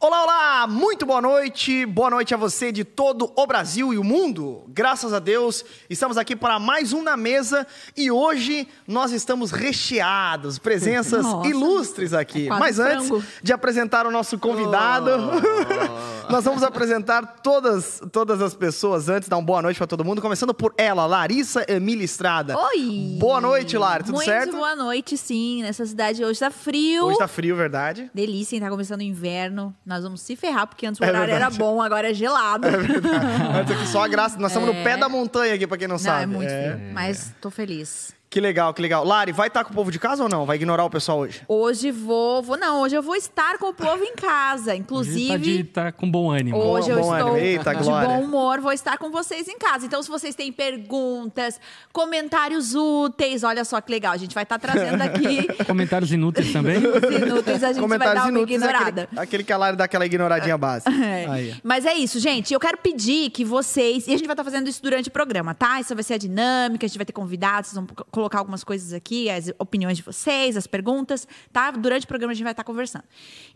Olá, olá! Muito boa noite. Boa noite a você de todo o Brasil e o mundo. Graças a Deus, estamos aqui para mais um na mesa e hoje nós estamos recheados, presenças Nossa. ilustres aqui. É Mas antes frango. de apresentar o nosso convidado, nós vamos apresentar todas, todas as pessoas antes, dar uma boa noite para todo mundo, começando por ela, Larissa Emília Estrada. Oi! Boa noite, Lari, tudo Muito certo? boa noite, sim. Nessa cidade hoje tá frio. Hoje tá frio, verdade? Delícia, hein? Tá começando o inverno. Nós vamos se ferrar, porque antes o É horário era verdade. bom, agora é gelado. Antes aqui só a graça, nós estamos no pé da montanha aqui, para quem não, Não, sabe. é muito frio, mas tô feliz. Que legal, que legal. Lari, vai estar com o povo de casa ou não? Vai ignorar o pessoal hoje? Hoje vou, vou. Não, hoje eu vou estar com o povo em casa. Hoje Inclusive. tá, de, tá com bom ânimo. Hoje Bom- eu bom estou ânimo. Eita, de glória. bom humor, vou estar com vocês em casa. Então, se vocês têm perguntas, comentários úteis, olha só que legal, a gente vai estar trazendo aqui Comentários inúteis também. inúteis, a gente vai Comentários dar uma ignorada. aquele, aquele que a Lari dá aquela ignoradinha básica. É. Aí. Mas é isso, gente. Eu quero pedir que vocês. E a gente vai estar fazendo isso durante o programa, tá? Isso vai ser a dinâmica, a gente vai ter convidados, vocês vão colocar algumas coisas aqui, as opiniões de vocês, as perguntas, tá? Durante o programa a gente vai estar conversando.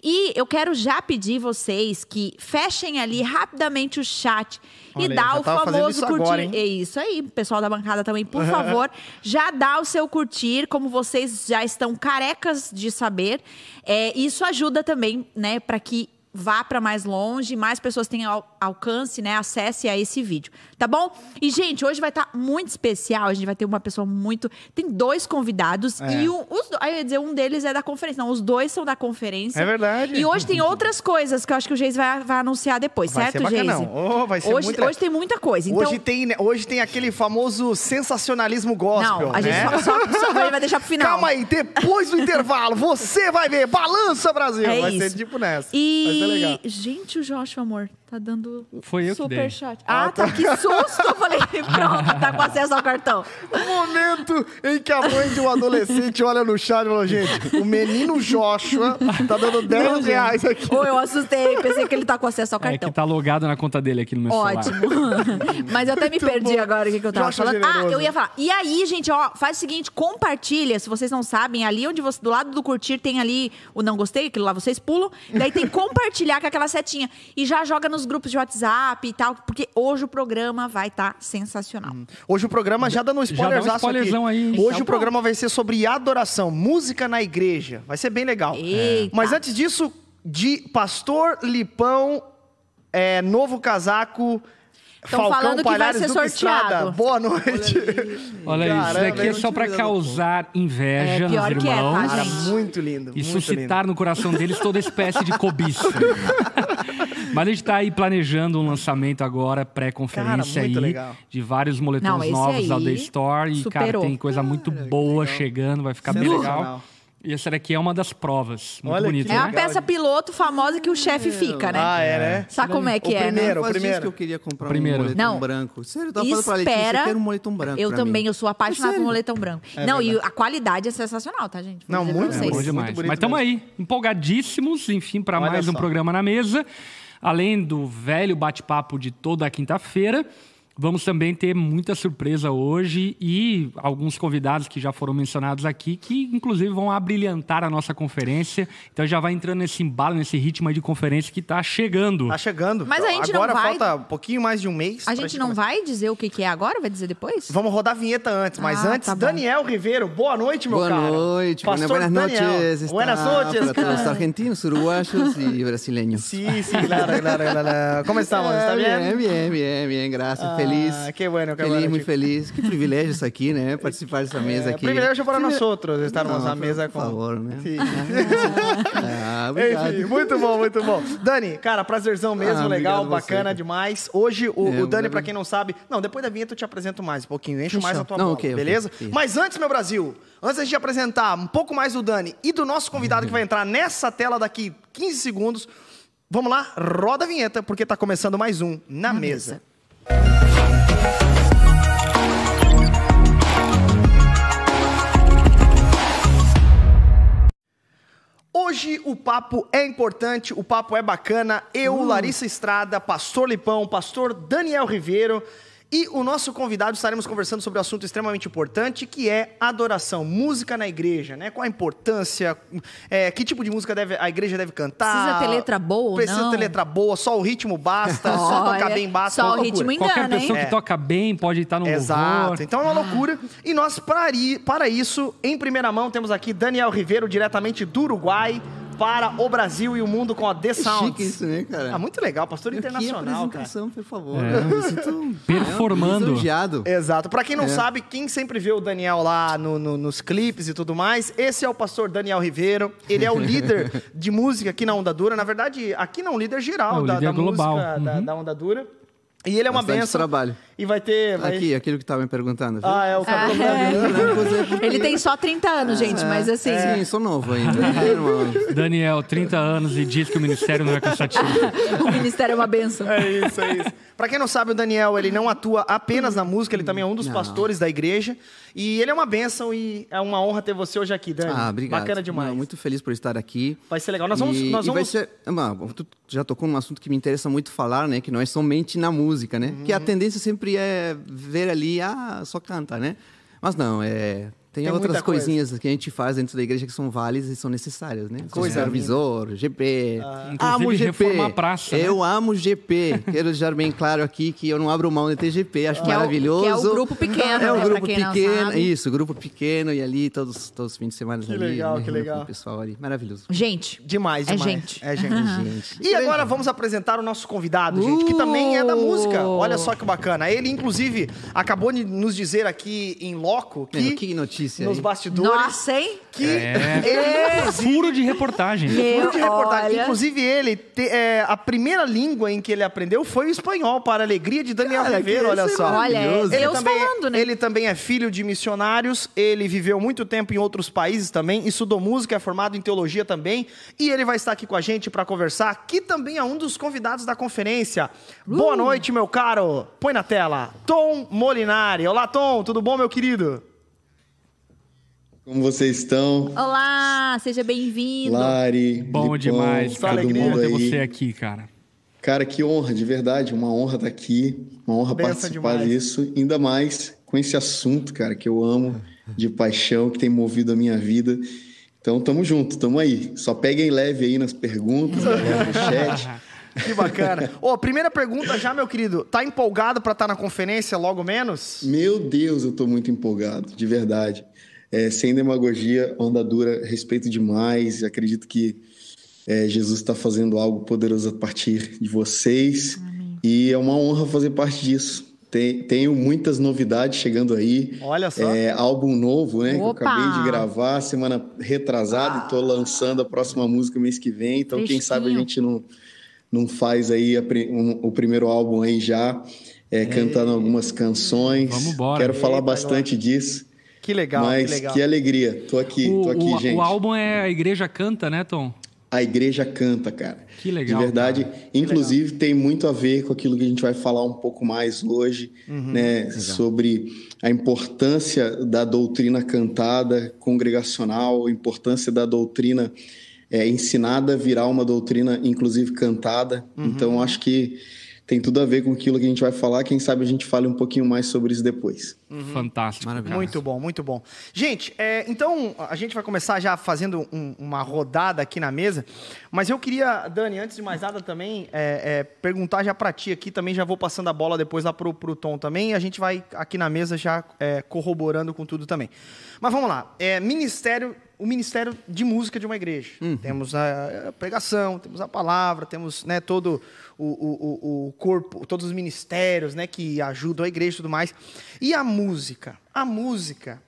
E eu quero já pedir vocês que fechem ali rapidamente o chat Olha e dá o famoso isso curtir. agora? É isso aí, pessoal da bancada também, por favor, já dá o seu curtir, como vocês já estão carecas de saber. É, isso ajuda também, né, para que vá para mais longe, mais pessoas tenham al- alcance, né, acesse a esse vídeo, tá bom? E gente, hoje vai estar muito especial, a gente vai ter uma pessoa muito, tem dois convidados É. e um, os, aí eu ia dizer um deles é da conferência, não, os dois são da conferência. É verdade. E hoje tem outras coisas que eu acho que o Geise vai, vai anunciar depois, Vai certo, bacanão. Oh, vai ser hoje, muito- hoje tem muita coisa. Então, Hoje, tem, né, hoje tem aquele famoso sensacionalismo gospel, não, a gente né? só, só, só vai deixar pro final. Calma aí, depois do intervalo, você vai ver. Balança, Brasil. É vai isso. ser tipo nessa. E, Ser legal. gente, o Joshua, amor, tá dando Foi eu super chat. Ah, tá, que susto! Eu falei, pronto, tá com acesso ao cartão. O momento em que a mãe de um adolescente olha no chat e fala, gente, o menino Joshua tá dando 10 reais aqui. Ou eu assustei, pensei que ele tá com acesso ao É cartão. que tá logado na conta dele aqui no meu celular. Ótimo. Mas eu até me perdi bom. agora o que, que eu tava Joshua falando. Ah, generoso. eu ia falar. E aí, gente, ó, faz o seguinte, compartilha, se vocês não sabem, ali onde você, do lado do curtir tem ali o não gostei, aquilo lá vocês pulam. Daí tem compartilhar com aquela setinha. E já joga nos grupos de WhatsApp e tal, porque hoje o programa vai estar sensacional. Hoho o programa já dando um Já dá um spoilerzão aqui. aí? Hoje Então o programa vai ser sobre adoração, música na igreja. Vai ser bem legal. Eita. Mas antes disso, de Pastor Lipão, é, novo casaco, Tão Falcão falando que vai Palhares ser sorteado. Estrada. Boa noite. Olha isso, isso daqui é só olhado. causar inveja É, pior nos que é, tá, irmãos. Cara, gente? muito lindo. E muito suscitar no coração deles toda espécie de cobiça. Mas a gente tá aí planejando um lançamento agora, pré-conferência Cara, muito aí, legal. de vários Não, moletons esse novos da The Store. E, cara, superou. tem coisa muito boa chegando, vai ficar bem legal. E essa daqui é uma das provas. Muito Olha bonita, É a né? peça piloto famosa que o chefe fica, né? Ah, é, né? Sabe como é que O é, primeiro, né? o primeiro. que eu queria comprar Primeiro. um moletom Não. branco. Sério, eu tava falando pra Letícia, Espera. eu quero um moletom branco Eu também, mim. eu sou apaixonada por Sério? moletom branco. É não, e verdade. a qualidade é sensacional, tá, gente? Vou Não, muito vocês. Bom Muito demais. bonito Mas estamos aí, empolgadíssimos, enfim, para mais um programa na mesa. Além do velho bate-papo de toda quinta-feira, vamos também ter muita surpresa hoje e alguns convidados que já foram mencionados aqui, que inclusive vão abrilhantar a nossa conferência. Então já vai entrando nesse embalo, nesse ritmo aí de conferência que está chegando. Tá chegando. Mas a gente não Agora vai- falta um pouquinho mais de um mês. A gente não começar. vai dizer o que, que é agora? Vai dizer depois? Vamos rodar a vinheta antes, mas Ah, antes, tá. Daniel Ribeiro, boa noite, meu Boa cara. noite, Pastor buenas Daniel. noches. está Buenas noches, Para todos los cara. argentinos, uruguayos y brasileños. Sí, sí, claro, claro, claro. ¿Cómo estamos? ¿Está bien? Bien, bien, bien, bien, gracias. Ah, feliz. qué bueno, qué feliz, bueno, muy chico. feliz. Que privilégio isso aqui, né? Participar dessa mesa É, aqui. privilégio para nós outros estarmos por mesa com... favor, né? Sim. Ah, obrigado. Enfim, muito bom, muito bom. Dani, cara, prazerzão mesmo, Ah, legal, você, bacana cara. demais. Hoje, o, É, o Dani, pra quem não sabe... Não, depois da vinheta eu te apresento mais um pouquinho, encho mais a tua Não, bola, ok, ok. beleza? Isso. Mas antes, meu Brasil, antes gente apresentar um pouco mais do Dani e do nosso convidado que vai entrar nessa tela daqui 15 segundos, vamos lá, roda a vinheta, porque tá começando mais um Na, mesa. Hoje o papo é importante, o papo é bacana. Eu, Larissa Estrada, Pastor Lipão, Pastor Daniel Ribeiro E o nosso convidado estaremos conversando sobre um assunto extremamente importante, que é adoração, música na igreja, né? Qual a importância, é, que tipo de música deve, a igreja deve cantar? Precisa ter letra boa ou Precisa não? ter letra boa, só o ritmo basta, só tocar bem basta. só o loucura. ritmo Qualquer engana, pessoa hein? que toca bem pode estar no Exato, louvor. então é uma loucura. E nós, para, para isso, em primeira mão, temos aqui Daniel Ribeiro, diretamente do Uruguai, para o Brasil e o mundo com a The Sounds. Chique isso, né, cara? Ah, muito legal, pastor Aqui é internacional, cara. apresentação, por favor. É. Eu me sinto Performando. é, lisonjeado. Exato. Pra quem não É. sabe, quem sempre vê o Daniel lá no- no- nos clipes e tudo mais, esse é o pastor Daniel Ribeiro. Ele é o líder de música aqui na Onda Dura. Na verdade, aqui não, o líder geral É, da, líder da global. música da, Uhum. da Onda Dura. E ele é uma Bastante benção. trabalho. E vai ter. vai- Aqui, aquilo que estava me perguntando. viu? Ah, é o cabelo branco. Ele tem só 30 anos, gente, mas assim. Sim, sou novo ainda. né, irmão? Daniel, 30 anos e diz que o ministério não é cansativo. o ministério é uma benção. É isso, é isso. Pra quem não sabe, o Daniel, ele não atua apenas na música, ele também é um dos Não. pastores da igreja. E ele é uma benção e é uma honra ter você hoje aqui, Dani. Ah, obrigado. Bacana demais. Não, muito feliz por estar aqui. Vai ser legal. Nós vamos. e, nós vamos... ser, ah, tu já tocou num assunto que me interessa muito falar, né? Que não é somente na música, né? Que a Uhum. tendência sempre é ver ali, ah, só canta, né? Mas não, é... Tem, Tem outras muita coisa. coisinhas que a gente faz dentro da igreja que são válidas e são necessárias, né? Coisa Supervisor, GP. Inclusive, amo GP. praça, né? Eu amo GP. Quero deixar bem claro aqui que eu não abro mão de ter GP. Acho Que é o- maravilhoso. que é o grupo pequeno, É né, o pra grupo pequeno. Isso, grupo pequeno. E ali, todos, todos os fins de semana ali. legal, que legal. O pessoal ali. Maravilhoso. Gente, Demais, É demais. gente. É gente. Gente. E agora vamos apresentar o nosso convidado, gente, que também é da música. Olha só que bacana. Ele, inclusive, acabou de nos dizer aqui em loco que, Meu, que notícia nos aí. bastidores nossa, hein? que É. ele, Furo de reportagem. Meu, Furo de reportagem. olha. Inclusive, ele, te- é, a primeira língua em que ele aprendeu foi o espanhol, para a alegria de Daniel Cara, Ribeiro, olha só. Olha, é. Deus também, falando, né? ele também é filho de missionários, ele viveu muito tempo em outros países também, estudou música, é formado em teologia também, e ele vai estar aqui com a gente para conversar, que também é um dos convidados da conferência. Uh! Boa noite, meu caro. Põe na tela. Tom Molinari. Olá, Tom, tudo bom, meu querido? Como vocês estão? Olá, seja bem-vindo. Lari, Bom Lipão, demais, cara. todo alegria ter aí. você aqui, cara. Cara, que honra, de verdade, uma honra estar aqui, uma honra Benção participar demais. disso, ainda mais com esse assunto, cara, que eu amo, de paixão, que tem movido a minha vida. Então, tamo junto, tamo aí. Só peguem leve aí nas perguntas, do chat. Que bacana. Ô, primeira pergunta já, meu querido. Tá empolgado para estar na conferência logo menos? Meu Deus, eu tô muito empolgado, de verdade. É, sem demagogia, onda dura, respeito demais. Acredito que é, Jesus está fazendo algo poderoso a partir de vocês. E é uma honra fazer parte disso. Tem- tenho muitas novidades chegando aí. Olha só. É, álbum novo, né? Que eu Opa! acabei de gravar semana retrasada e tô lançando a próxima música mês que vem. Então, quem sabe a gente não, não faz aí a um- o primeiro álbum aí já, é, cantando algumas canções. Vamos embora. Quero falar Eita, bastante disso. Que legal, mas que legal. que alegria. Tô aqui, O, tô aqui, o- gente. o álbum é A Igreja Canta, né, Tom? A igreja canta, cara. Que legal, De verdade. cara. Inclusive, tem muito a ver com aquilo que a gente vai falar um pouco mais hoje, Uhum. né? Sobre a importância da doutrina cantada, congregacional, a importância da doutrina é, ensinada virar uma doutrina, inclusive, cantada. Uhum. Então, acho que tem tudo a ver com aquilo que a gente vai falar. Quem sabe a gente fale um pouquinho mais sobre isso depois. Fantástico. Maravilhoso. Muito bom, muito bom. Gente, é, então a gente vai começar já fazendo um- uma rodada aqui na mesa. Mas eu queria, Dani, antes de mais nada também, é, é, perguntar já pra ti aqui, também já vou passando a bola depois lá pro, pro Tom também. E a gente vai aqui na mesa já é, corroborando com tudo também. Mas vamos lá. É, ministério, o ministério de música de uma igreja. Temos a, a pregação, temos a palavra, temos né, todo o, o- o- corpo, todos os ministérios né, que ajudam a igreja e tudo mais. E a música? A música,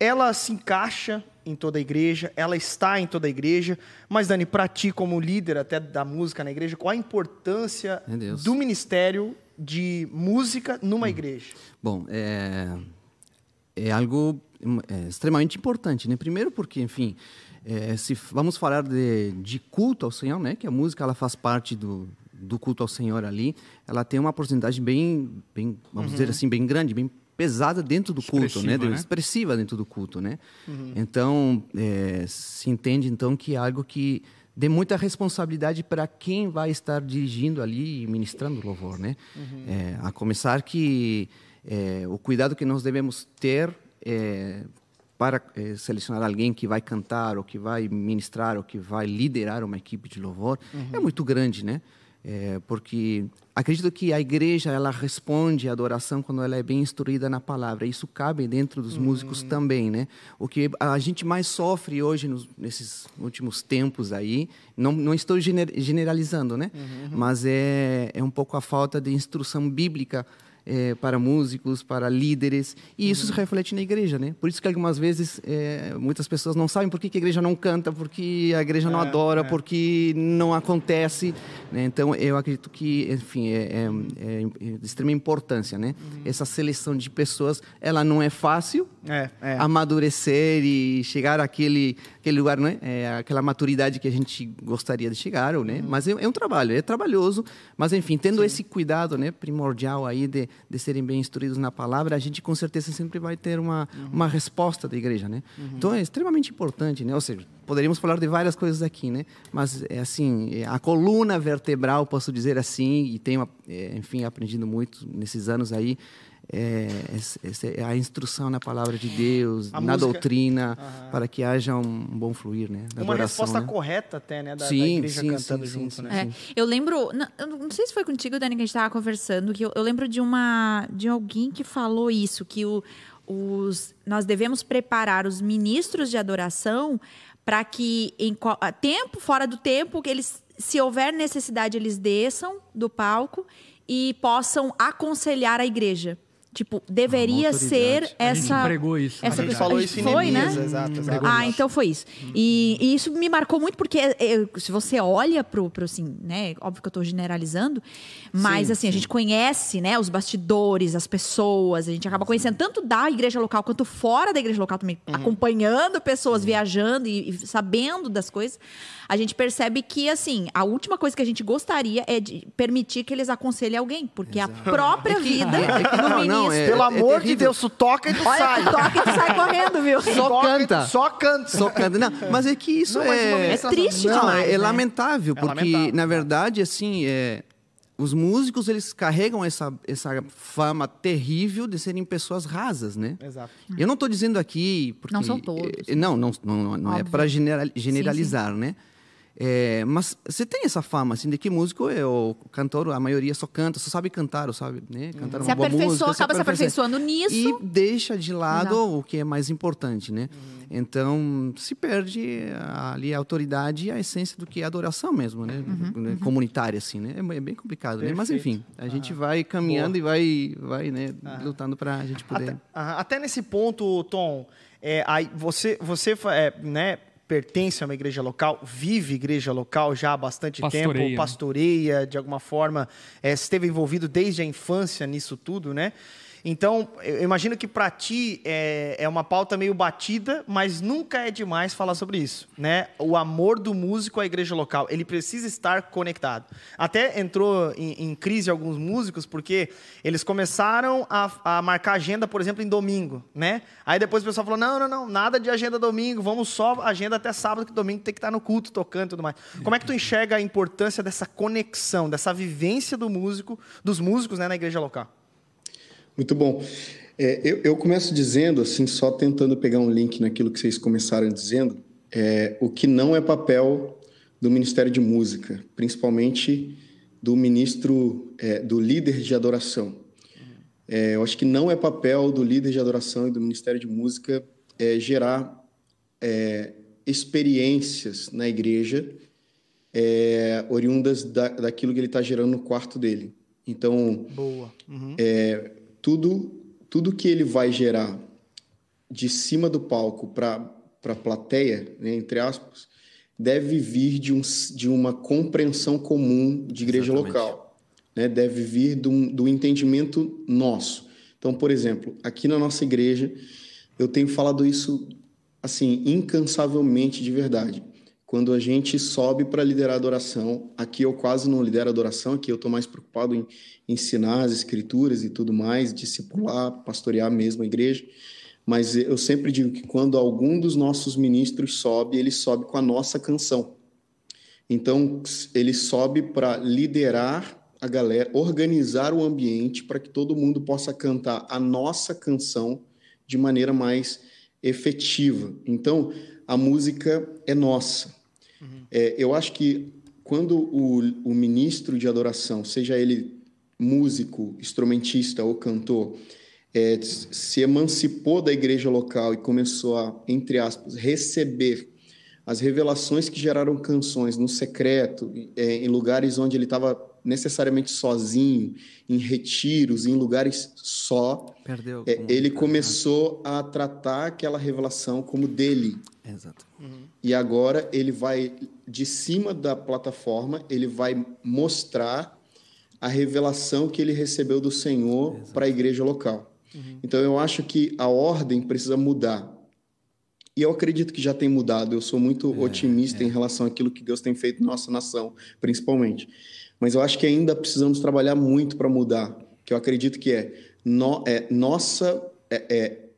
ela se encaixa em toda a igreja, ela está em toda a igreja. Mas, Dani, para ti, como líder até da música na igreja, qual a importância do ministério de música numa igreja? Bom, é, é algo hum, é, extremamente importante, né? Primeiro porque, enfim, é, se vamos falar de, de culto ao Senhor, né? Que a música ela faz parte do, do culto ao Senhor ali, ela tem uma porcentagem bem, bem vamos dizer assim, bem grande, bem pesada dentro do culto, né? Expressiva, né? Expressiva dentro do culto, né? Então, é, se entende então que é algo que de muita responsabilidade para quem vai estar dirigindo ali e ministrando louvor, né? Uhum. É, a começar que é, o cuidado que nós devemos ter é, para é, selecionar alguém que vai cantar ou que vai ministrar ou que vai liderar uma equipe de louvor uhum. é muito grande, né? É, porque acredito que a igreja ela responde à adoração quando ela é bem instruída na palavra. Isso cabe dentro dos uhum. músicos também, né? O que a gente mais sofre hoje nos, nesses últimos tempos aí, não, não estou generalizando, né? Uhum. Mas é, é um pouco a falta de instrução bíblica é, para músicos, para líderes, e isso uhum. se reflete na igreja, né? Por isso que algumas vezes é, muitas pessoas não sabem por que, a igreja não canta, porque a igreja não é, adora, é. porque não acontece. Né? Então, eu acredito que, enfim, é, é, é, de extrema importância, né? Uhum. Essa seleção de pessoas, ela não é fácil, amadurecer e chegar àquele, aquele lugar, né? aquela maturidade que a gente gostaria de chegar, né? Uhum. Mas é, um trabalho, é trabalhoso, mas enfim, tendo Sim. esse cuidado, né, primordial aí de de serem bem instruídos na palavra, a gente com certeza sempre vai ter uma, uhum. uma resposta da igreja, né? Uhum. Então é extremamente importante, né? Ou seja, poderíamos falar de várias coisas aqui, né? Mas é assim, é a coluna vertebral, posso dizer assim, e tenho, é, enfim, aprendido muito nesses anos aí, é, é, a instrução na palavra de Deus, a na música. doutrina, uhum. para que haja um bom fluir, né? Uma adoração, resposta né? correta até, né? Da, sim, da igreja sim, cantando sim, junto, sim, né? É, eu lembro, não, eu não sei se foi contigo, Dani, que a gente estava conversando, que eu, eu, lembro de uma de alguém que falou isso, que o, os, nós devemos preparar os ministros de adoração para que em tempo fora do tempo que eles se houver necessidade eles desçam do palco e possam aconselhar a igreja Tipo, deveria ser essa. A gente pregou isso. Essa a gente falou isso em foi, Neemias, né? Exato, exato. Ah, então foi isso. E, e, isso me marcou muito porque é, se você olha pro, pro assim, né? Óbvio que eu estou generalizando, mas sim, assim, sim. a gente conhece, né, os bastidores, as pessoas, a gente acaba conhecendo tanto da igreja local quanto fora da igreja local também, uhum. acompanhando pessoas uhum. viajando e, e sabendo das coisas a gente percebe que, assim, a última coisa que a gente gostaria é de permitir que eles aconselhem alguém, porque Exato. a própria é vida é, é não, não, é, Pelo é amor de Deus, tu toca e tu Olha, sai. Tu toca e tu sai correndo, viu? Só canta. Só canta. Só canta. Não, mas é que isso não, é... É triste não, demais, É, né? lamentável, porque, lamentável. na verdade, assim, é os músicos eles carregam essa, essa fama terrível de serem pessoas rasas, né? Exato. Eu não estou dizendo aqui porque não são todos. Não, não, não, não é para generalizar, sim, sim. né? É, mas você tem essa fama, assim, de que músico é o cantor, a maioria só canta, só sabe cantar, sabe? Né? Cantar se uma boa música. acaba se aperfeiçoando nisso. E deixa de lado Exato. o que é mais importante, né? Uhum. Então, se perde ali a autoridade e a essência do que é adoração mesmo, né? Uhum. Né? Comunitária, assim, né? É, é bem complicado, né? Mas, enfim, a gente vai caminhando boa. e vai, vai né, lutando para a gente poder... Até, até nesse ponto, Tom, é, aí você, você é, né, pertence a uma igreja local, vive igreja local já há bastante pastoreia, tempo, pastoreia de alguma forma, é, esteve envolvido desde a infância nisso tudo, né? Então, eu imagino que para ti é, é uma pauta meio batida, mas nunca é demais falar sobre isso, né? O amor do músico à igreja local, ele precisa estar conectado. Até entrou em, em crise alguns músicos porque eles começaram a, a, marcar agenda, por exemplo, em domingo, né? Aí depois o pessoal falou: não, não, não, nada de agenda domingo, vamos só agenda até sábado, que domingo tem que estar no culto tocando e tudo mais. Como é que tu enxerga a importância dessa conexão, dessa vivência do músico, dos músicos, né, na igreja local? Muito bom. É, eu, eu, começo dizendo, assim, só tentando pegar um link naquilo que vocês começaram dizendo, é, o que não é papel do Ministério de Música, principalmente do ministro, é, do líder de adoração. É, eu acho que não é papel do líder de adoração e do Ministério de Música é, gerar é, experiências na igreja oriundas da, daquilo que ele está gerando no quarto dele. Então, Boa. Uhum. É, tudo, tudo que ele vai gerar de cima do palco para a plateia, né, entre aspas, deve vir de, um, de uma compreensão comum de igreja Exatamente. local. Né? Deve vir do, do entendimento nosso. Então, por exemplo, aqui na nossa igreja, eu tenho falado isso assim incansavelmente de verdade. Quando a gente sobe para liderar a adoração, aqui eu quase não lidero a adoração, aqui eu estou mais preocupado em ensinar as escrituras e tudo mais, discipular, pastorear mesmo a igreja. Mas eu sempre digo que quando algum dos nossos ministros sobe, ele sobe com a nossa canção. Então, ele sobe para liderar a galera, organizar o ambiente para que todo mundo possa cantar a nossa canção de maneira mais efetiva. Então, a música é nossa. Uhum. É, eu acho que quando o, o ministro de adoração, seja ele músico, instrumentista ou cantor, é, se emancipou da igreja local e começou a, entre aspas, receber as revelações que geraram canções no secreto, é, em lugares onde ele estava necessariamente sozinho, em retiros, em lugares só, Perdeu, é, ele começou a tratar aquela revelação como dele. Exato. Uhum. E agora ele vai, de cima da plataforma, ele vai mostrar a revelação que ele recebeu do Senhor para a igreja local. Uhum. Então eu acho que a ordem precisa mudar. E eu acredito que já tem mudado. Eu sou muito é, otimista é. em relação àquilo que Deus tem feito na nossa nação, principalmente. Mas eu acho que ainda precisamos trabalhar muito para mudar. Que eu acredito que é, no, é nossa é, é,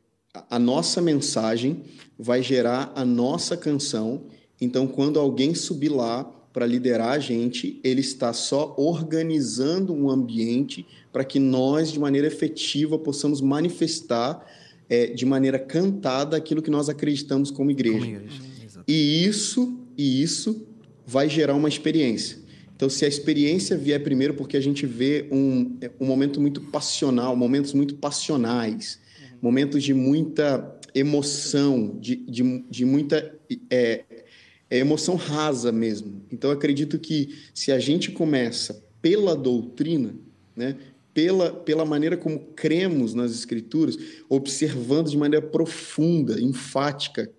a nossa mensagem vai gerar a nossa canção. Então, quando alguém subir lá para liderar a gente, ele está só organizando um ambiente para que nós, de maneira efetiva, possamos manifestar é, de maneira cantada aquilo que nós acreditamos como igreja. Como igreja. E isso, e isso vai gerar uma experiência. Então, se a experiência vier primeiro, porque a gente vê um, um momento muito passional, momentos muito passionais, uhum. momentos de muita emoção, de, de, de muita é, é emoção rasa mesmo. Então, acredito que se a gente começa pela doutrina, né, pela, pela maneira como cremos nas Escrituras, observando de maneira profunda, enfática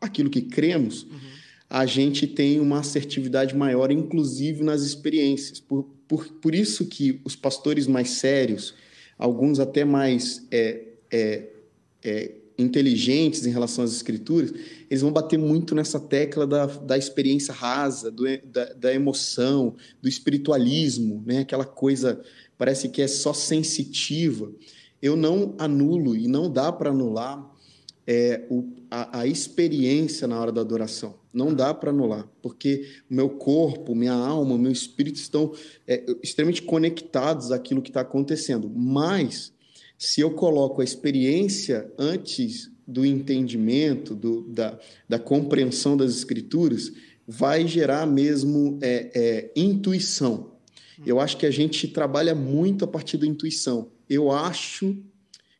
aquilo que cremos, uhum a gente tem uma assertividade maior, inclusive nas experiências. Por, por, por isso que os pastores mais sérios, alguns até mais é, é, é, inteligentes em relação às escrituras, eles vão bater muito nessa tecla da, da experiência rasa, do, da, da emoção, do espiritualismo, né? aquela coisa parece que é só sensitiva. Eu não anulo e não dá para anular é, o, a, a experiência na hora da adoração. Não dá para anular, porque o meu corpo, minha alma, meu espírito estão é, extremamente conectados àquilo que está acontecendo. Mas, se eu coloco a experiência antes do entendimento, do, da, da compreensão das escrituras, vai gerar mesmo é, é, intuição. Eu acho que a gente trabalha muito a partir da intuição. Eu acho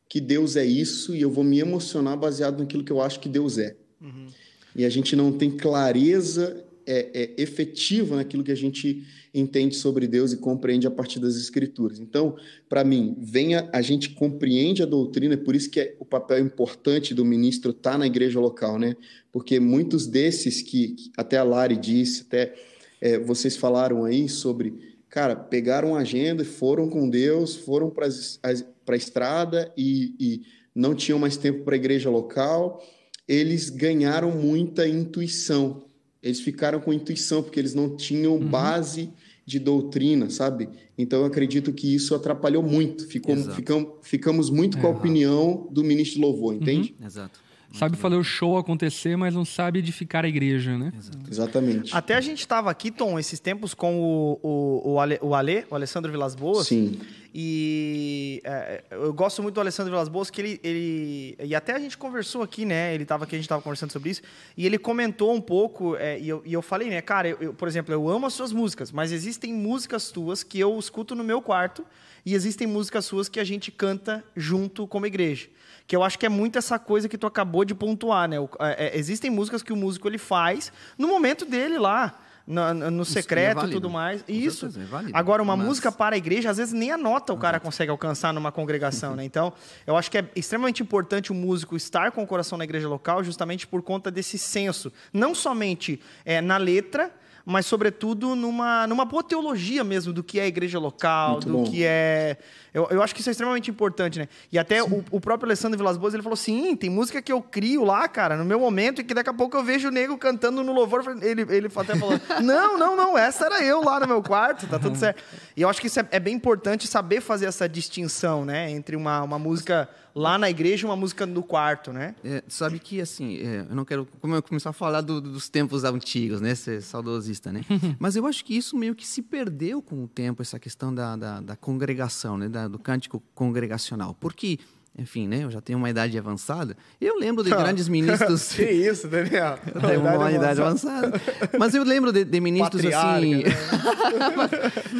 que Deus é isso e eu vou me emocionar baseado naquilo que eu acho que Deus é. Uhum e a gente não tem clareza é, é, efetiva naquilo que a gente entende sobre Deus e compreende a partir das Escrituras. Então, para mim, venha, a gente compreende a doutrina, é por isso que é o papel importante do ministro estar tá na igreja local, né? Porque muitos desses que, até a Lari disse, até é, vocês falaram aí sobre, cara, pegaram a agenda e foram com Deus, foram para a estrada e, e não tinham mais tempo para a igreja local eles ganharam muita intuição. Eles ficaram com intuição, porque eles não tinham uhum. base de doutrina, sabe? Então eu acredito que isso atrapalhou muito. Ficou, ficam, ficamos muito é, com a opinião do ministro de louvor, entende? Uhum. Exato. Sabe fazer o show acontecer, mas não sabe edificar a igreja, né? Exatamente. Até a gente estava aqui, Tom, esses tempos com o, o, o, Ale, o Ale, o Alessandro Vilas Boas. Sim. E é, eu gosto muito do Alessandro Vilas Boas, que ele, ele. E até a gente conversou aqui, né? Ele estava aqui, a gente estava conversando sobre isso. E ele comentou um pouco, é, e, eu, e eu falei, né, cara, eu, eu, por exemplo, eu amo as suas músicas, mas existem músicas tuas que eu escuto no meu quarto, e existem músicas suas que a gente canta junto como igreja que eu acho que é muito essa coisa que tu acabou de pontuar, né? O, é, é existem músicas que o músico ele faz no momento dele lá. No, no é secreto e é tudo mais. Isso. É Agora, uma Mas... música para a igreja, às vezes nem a nota o cara consegue alcançar numa congregação, né? Então, eu acho que é extremamente importante o músico estar com o coração na igreja local, justamente por conta desse senso. Não somente é, na letra, mas sobretudo numa, numa boa teologia mesmo do que é a igreja local, Muito do bom. que é. Eu, eu acho que isso é extremamente importante, né? E até o, o, próprio Alessandro Vilas Boas, ele falou: sim, tem música que eu crio lá, cara, no meu momento, e que daqui a pouco eu vejo o nego cantando no louvor. Ele, ele até falou: não, não, não, essa era eu lá no meu quarto, tá tudo certo. E eu acho que isso é, é bem importante saber fazer essa distinção, né? Entre uma, uma música lá na igreja uma música no quarto, né? É, sabe que, assim, é, eu não quero começar a falar do, dos tempos antigos, né? Ser saudosista né? Mas eu acho que isso meio que se perdeu com o tempo, essa questão da, da, da congregação, né? Da, do cântico congregacional. Porque enfim, né? Eu já tenho uma idade avançada. Eu lembro de grandes ministros. que isso, Daniel? Eu tenho uma, uma idade avançada. Mas eu lembro de, de ministros assim. Né?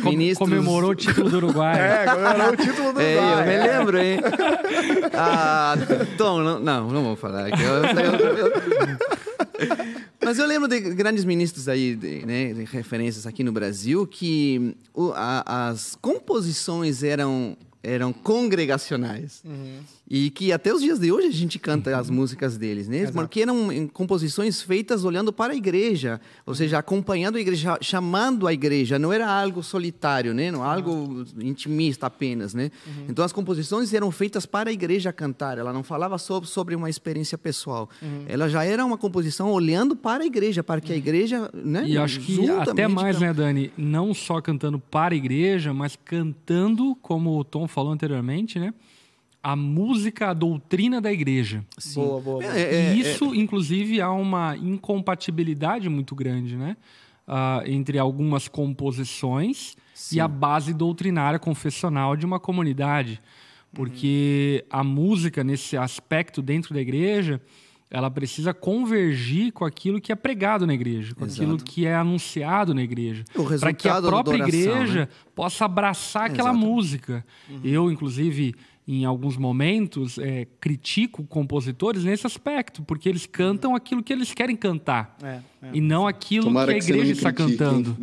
ministros... Comemorou o título do Uruguai. É, comemorou o título do é, Uruguai. eu me lembro, hein? Ah, Tom, não, não, não vou falar. Eu, eu, eu, mas eu lembro de grandes ministros aí, de, né, de referências aqui no Brasil, que o, a, as composições eram eram congregacionais. Uhum. E que até os dias de hoje a gente canta uhum. as músicas deles, né? Exato. Porque eram composições feitas olhando para a igreja, ou seja, acompanhando a igreja, chamando a igreja. Não era algo solitário, né? Não algo intimista apenas, né? Uhum. Então as composições eram feitas para a igreja cantar. Ela não falava sobre, sobre uma experiência pessoal. Uhum. Ela já era uma composição olhando para a igreja, para que a igreja, né? E acho que até mais, né, Dani? Não só cantando para a igreja, mas cantando, como o Tom falou anteriormente, né? A música, a doutrina da igreja. Sim. Boa, boa. boa. É, é, e isso, é... inclusive, há uma incompatibilidade muito grande, né? Uh, entre algumas composições Sim. e a base doutrinária confessional de uma comunidade. Porque uhum. a música, nesse aspecto dentro da igreja, ela precisa convergir com aquilo que é pregado na igreja, com Exato. aquilo que é anunciado na igreja. Para que a própria oração, igreja né? possa abraçar aquela Exato. música. Uhum. Eu, inclusive em alguns momentos, é, critico compositores nesse aspecto, porque eles cantam aquilo que eles querem cantar é, é. e não aquilo Tomara que a igreja que está critique, cantando.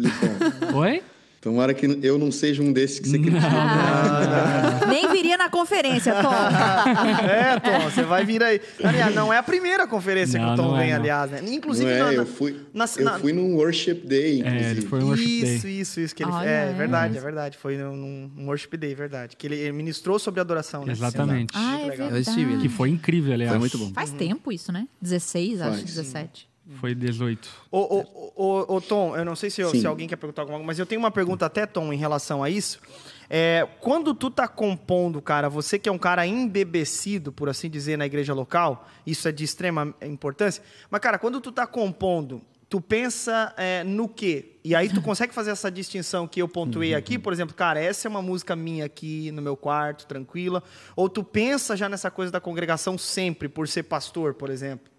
Oi? Tomara que eu não seja um desses que você critica. Não, não, Nem viria na conferência, Tom. é, Tom, você vai vir aí. Aliás, não é a primeira conferência que o Tom vem, é, aliás, né? Inclusive, não é, na, eu fui, na, eu na... fui num worship day, inclusive. É, foi um worship isso, day. isso, isso que ele é, é, verdade, é verdade. Foi num, num worship day, verdade. Que ele ministrou sobre adoração, né? Exatamente. Ah, é verdade. Que foi incrível, aliás. Foi muito bom. Faz tempo isso, né? 16, Faz. acho, 17. Foi 18. Ô, ô, ô, ô, Tom, eu não sei se, se alguém quer perguntar alguma coisa, mas eu tenho uma pergunta até, Tom, em relação a isso. É, quando tu tá compondo, cara, você que é um cara embebecido, por assim dizer, na igreja local, isso é de extrema importância. Mas, cara, quando tu tá compondo, tu pensa é, no quê? E aí tu consegue fazer essa distinção que eu pontuei aqui, por exemplo, cara, essa é uma música minha aqui no meu quarto, tranquila. Ou tu pensa já nessa coisa da congregação sempre, por ser pastor, por exemplo?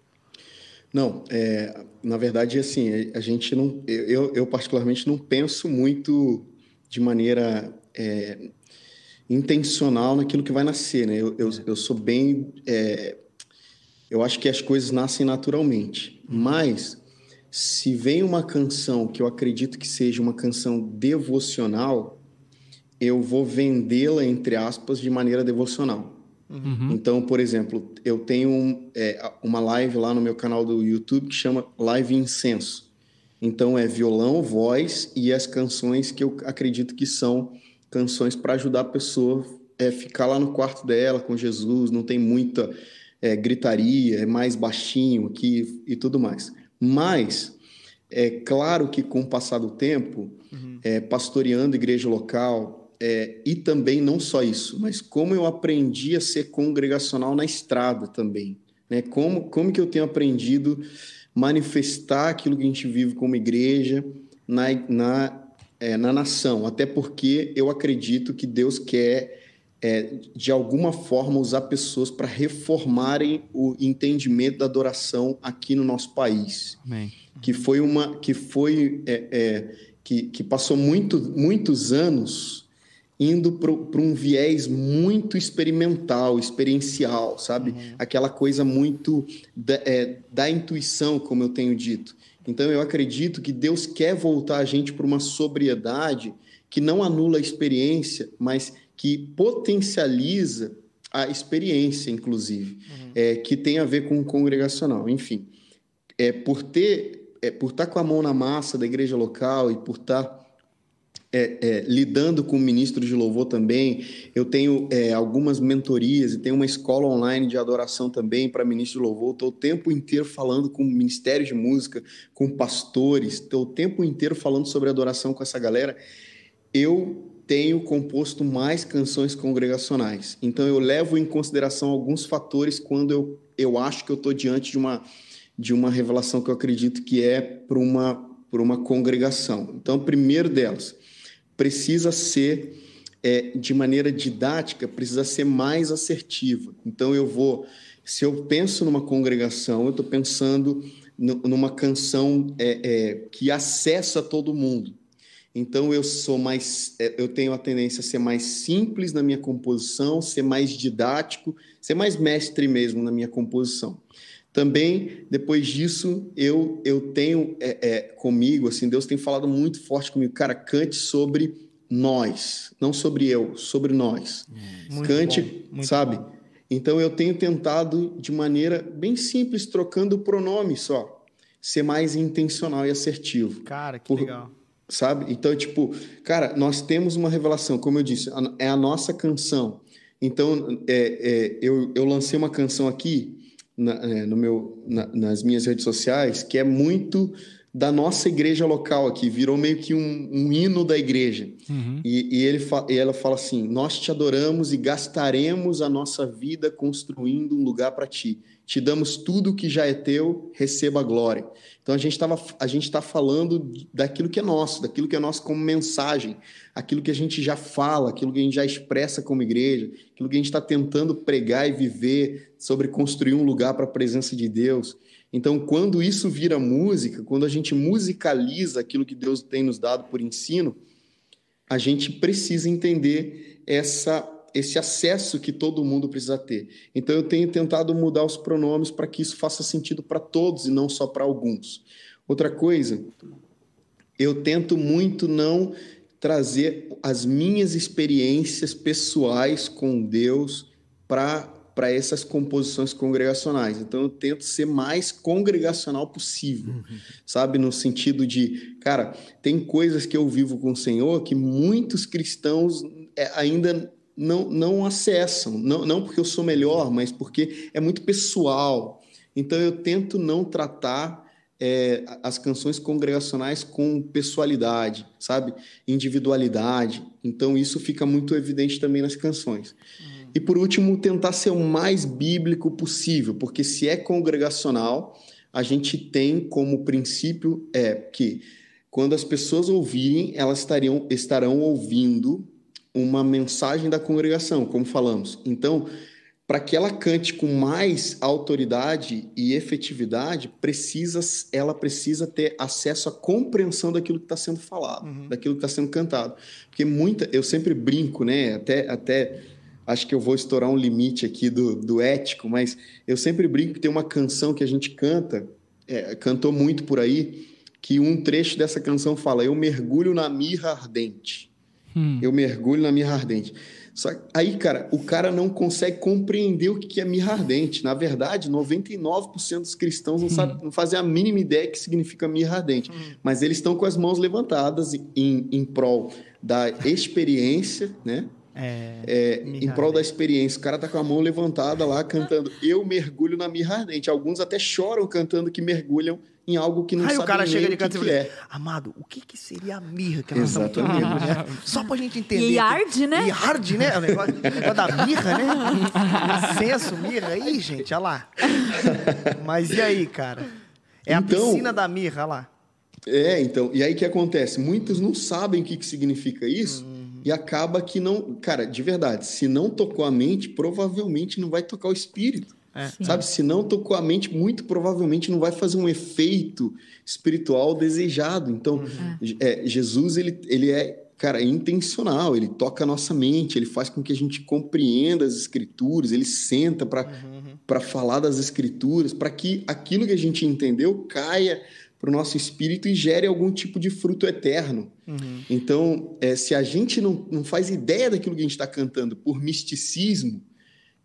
Não, é, na verdade, assim, a gente não, eu, eu particularmente não penso muito de maneira é, intencional naquilo que vai nascer, né? Eu, eu, eu sou bem, é, eu acho que as coisas nascem naturalmente, mas se vem uma canção que eu acredito que seja uma canção devocional, eu vou vendê-la entre aspas de maneira devocional. Uhum. Então, por exemplo, eu tenho um, é, uma live lá no meu canal do YouTube que chama Live Incenso. Então, é violão, voz e as canções que eu acredito que são canções para ajudar a pessoa a é, ficar lá no quarto dela com Jesus, não tem muita é, gritaria, é mais baixinho aqui e tudo mais. Mas, é claro que com o passar do tempo, uhum. é, pastoreando igreja local, é, e também não só isso, mas como eu aprendi a ser congregacional na estrada também. Né? Como, como que eu tenho aprendido manifestar aquilo que a gente vive como igreja na, na, é, na nação. Até porque eu acredito que Deus quer, é, de alguma forma, usar pessoas para reformarem o entendimento da adoração aqui no nosso país. Amém. Que foi uma. que foi. É, é que, que passou muito, muitos anos indo para um viés muito experimental, experiencial, sabe? Uhum. Aquela coisa muito da, é, da, intuição, como eu tenho dito. Então, eu acredito que Deus quer voltar a gente para uma sobriedade que não anula a experiência, mas que potencializa a experiência, inclusive, uhum. é, que tem a ver com o congregacional. Enfim, é, por ter, é, por estar com a mão na massa da igreja local e por estar é, é, lidando com o ministro de louvor também. Eu tenho é, algumas mentorias e tenho uma escola online de adoração também para ministro de louvor. Estou o tempo inteiro falando com o Ministério de Música, com pastores, estou o tempo inteiro falando sobre adoração com essa galera. Eu tenho composto mais canções congregacionais. Então eu levo em consideração alguns fatores quando eu, eu acho que eu estou diante de uma, de uma revelação que eu acredito que é para uma uma congregação. Então, primeiro delas, precisa ser é, de maneira didática, precisa ser mais assertiva. Então, eu vou, se eu penso numa congregação, eu estou pensando numa canção é, é, que acessa todo mundo. Então eu sou mais, é, eu tenho a tendência a ser mais simples na minha composição, ser mais didático, ser mais mestre mesmo na minha composição. Também depois disso eu eu tenho é, é, comigo assim Deus tem falado muito forte comigo, cara, cante sobre nós, não sobre eu, sobre nós. Muito cante, bom, sabe? Bom. Então eu tenho tentado de maneira bem simples, trocando o pronome só, ser mais intencional e assertivo. Cara, que Por, legal sabe? Então, tipo, cara, nós temos uma revelação, como eu disse, é a nossa canção. Então, é, é, eu, eu lancei uma canção aqui na, é, no meu, na, nas minhas redes sociais que é muito da nossa igreja local aqui, virou meio que um, um hino da igreja. Uhum. E, e, ele e ela fala assim: Nós te adoramos e gastaremos a nossa vida construindo um lugar para ti. Te damos tudo que já é teu, receba a glória. Então a gente está falando daquilo que é nosso, daquilo que é nosso como mensagem, aquilo que a gente já fala, aquilo que a gente já expressa como igreja, aquilo que a gente está tentando pregar e viver sobre construir um lugar para a presença de Deus. Então, quando isso vira música, quando a gente musicaliza aquilo que Deus tem nos dado por ensino, a gente precisa entender essa esse acesso que todo mundo precisa ter. Então eu tenho tentado mudar os pronomes para que isso faça sentido para todos e não só para alguns. Outra coisa, eu tento muito não trazer as minhas experiências pessoais com Deus para para essas composições congregacionais. Então eu tento ser mais congregacional possível, uhum. sabe, no sentido de, cara, tem coisas que eu vivo com o Senhor que muitos cristãos é, ainda não, não acessam. Não, não porque eu sou melhor, mas porque é muito pessoal. Então eu tento não tratar é, as canções congregacionais com pessoalidade, sabe? Individualidade. Então isso fica muito evidente também nas canções. Uhum. E por último, tentar ser o mais bíblico possível, porque se é congregacional, a gente tem como princípio é que quando as pessoas ouvirem, elas estariam, estarão ouvindo uma mensagem da congregação, como falamos. Então, para que ela cante com mais autoridade e efetividade, precisa, ela precisa ter acesso à compreensão daquilo que está sendo falado, uhum. daquilo que está sendo cantado. Porque muita, eu sempre brinco, né? Até, até acho que eu vou estourar um limite aqui do, do ético, mas eu sempre brinco que tem uma canção que a gente canta, é, cantou muito por aí, que um trecho dessa canção fala: Eu mergulho na mirra ardente. Hum. Eu mergulho na mirra ardente. Só aí, cara, o cara não consegue compreender o que é mirra ardente. Na verdade, 99% dos cristãos não, sabe, não fazem a mínima ideia que significa mirra ardente. Hum. Mas eles estão com as mãos levantadas em, em prol da experiência, né? É, é, em prol da experiência. O cara tá com a mão levantada lá cantando Eu mergulho na mirra ardente. Alguns até choram cantando que mergulham em algo que não Aí sabe o cara chega de canto e fala, é. Amado, o que, que seria a mirra que nós estamos tomando? Né? Só pra gente entender. E arde, né? E arde, né? O negócio, o negócio da mirra, né? Incenso, mirra. Aí, gente, olha lá. Mas e aí, cara? É então, a piscina da mirra, olha lá. É, então. E aí o que acontece? Muitos não sabem o que, que significa isso. Uhum. E acaba que não. Cara, de verdade, se não tocou a mente, provavelmente não vai tocar o espírito. É. Sabe? Se não tocou a mente, muito provavelmente não vai fazer um efeito espiritual desejado. Então, uhum. é, Jesus, ele, ele é, cara, é intencional. Ele toca a nossa mente, ele faz com que a gente compreenda as escrituras, ele senta para uhum. falar das escrituras, para que aquilo que a gente entendeu caia para o nosso espírito e gere algum tipo de fruto eterno. Uhum. Então, é, se a gente não, não faz ideia daquilo que a gente está cantando por misticismo,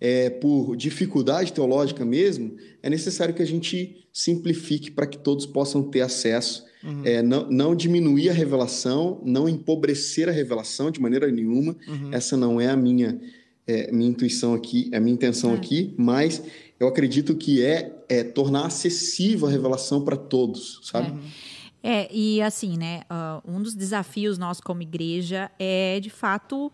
é, por dificuldade teológica mesmo, é necessário que a gente simplifique para que todos possam ter acesso. Uhum. É, não, não, diminuir a revelação, não empobrecer a revelação de maneira nenhuma. Uhum. Essa não é a minha, é, minha intuição aqui, é a minha intenção é. aqui, mas eu acredito que é, é tornar acessível a revelação para todos, sabe? Uhum. É, e assim, né, uh, um dos desafios nós como igreja é, de fato,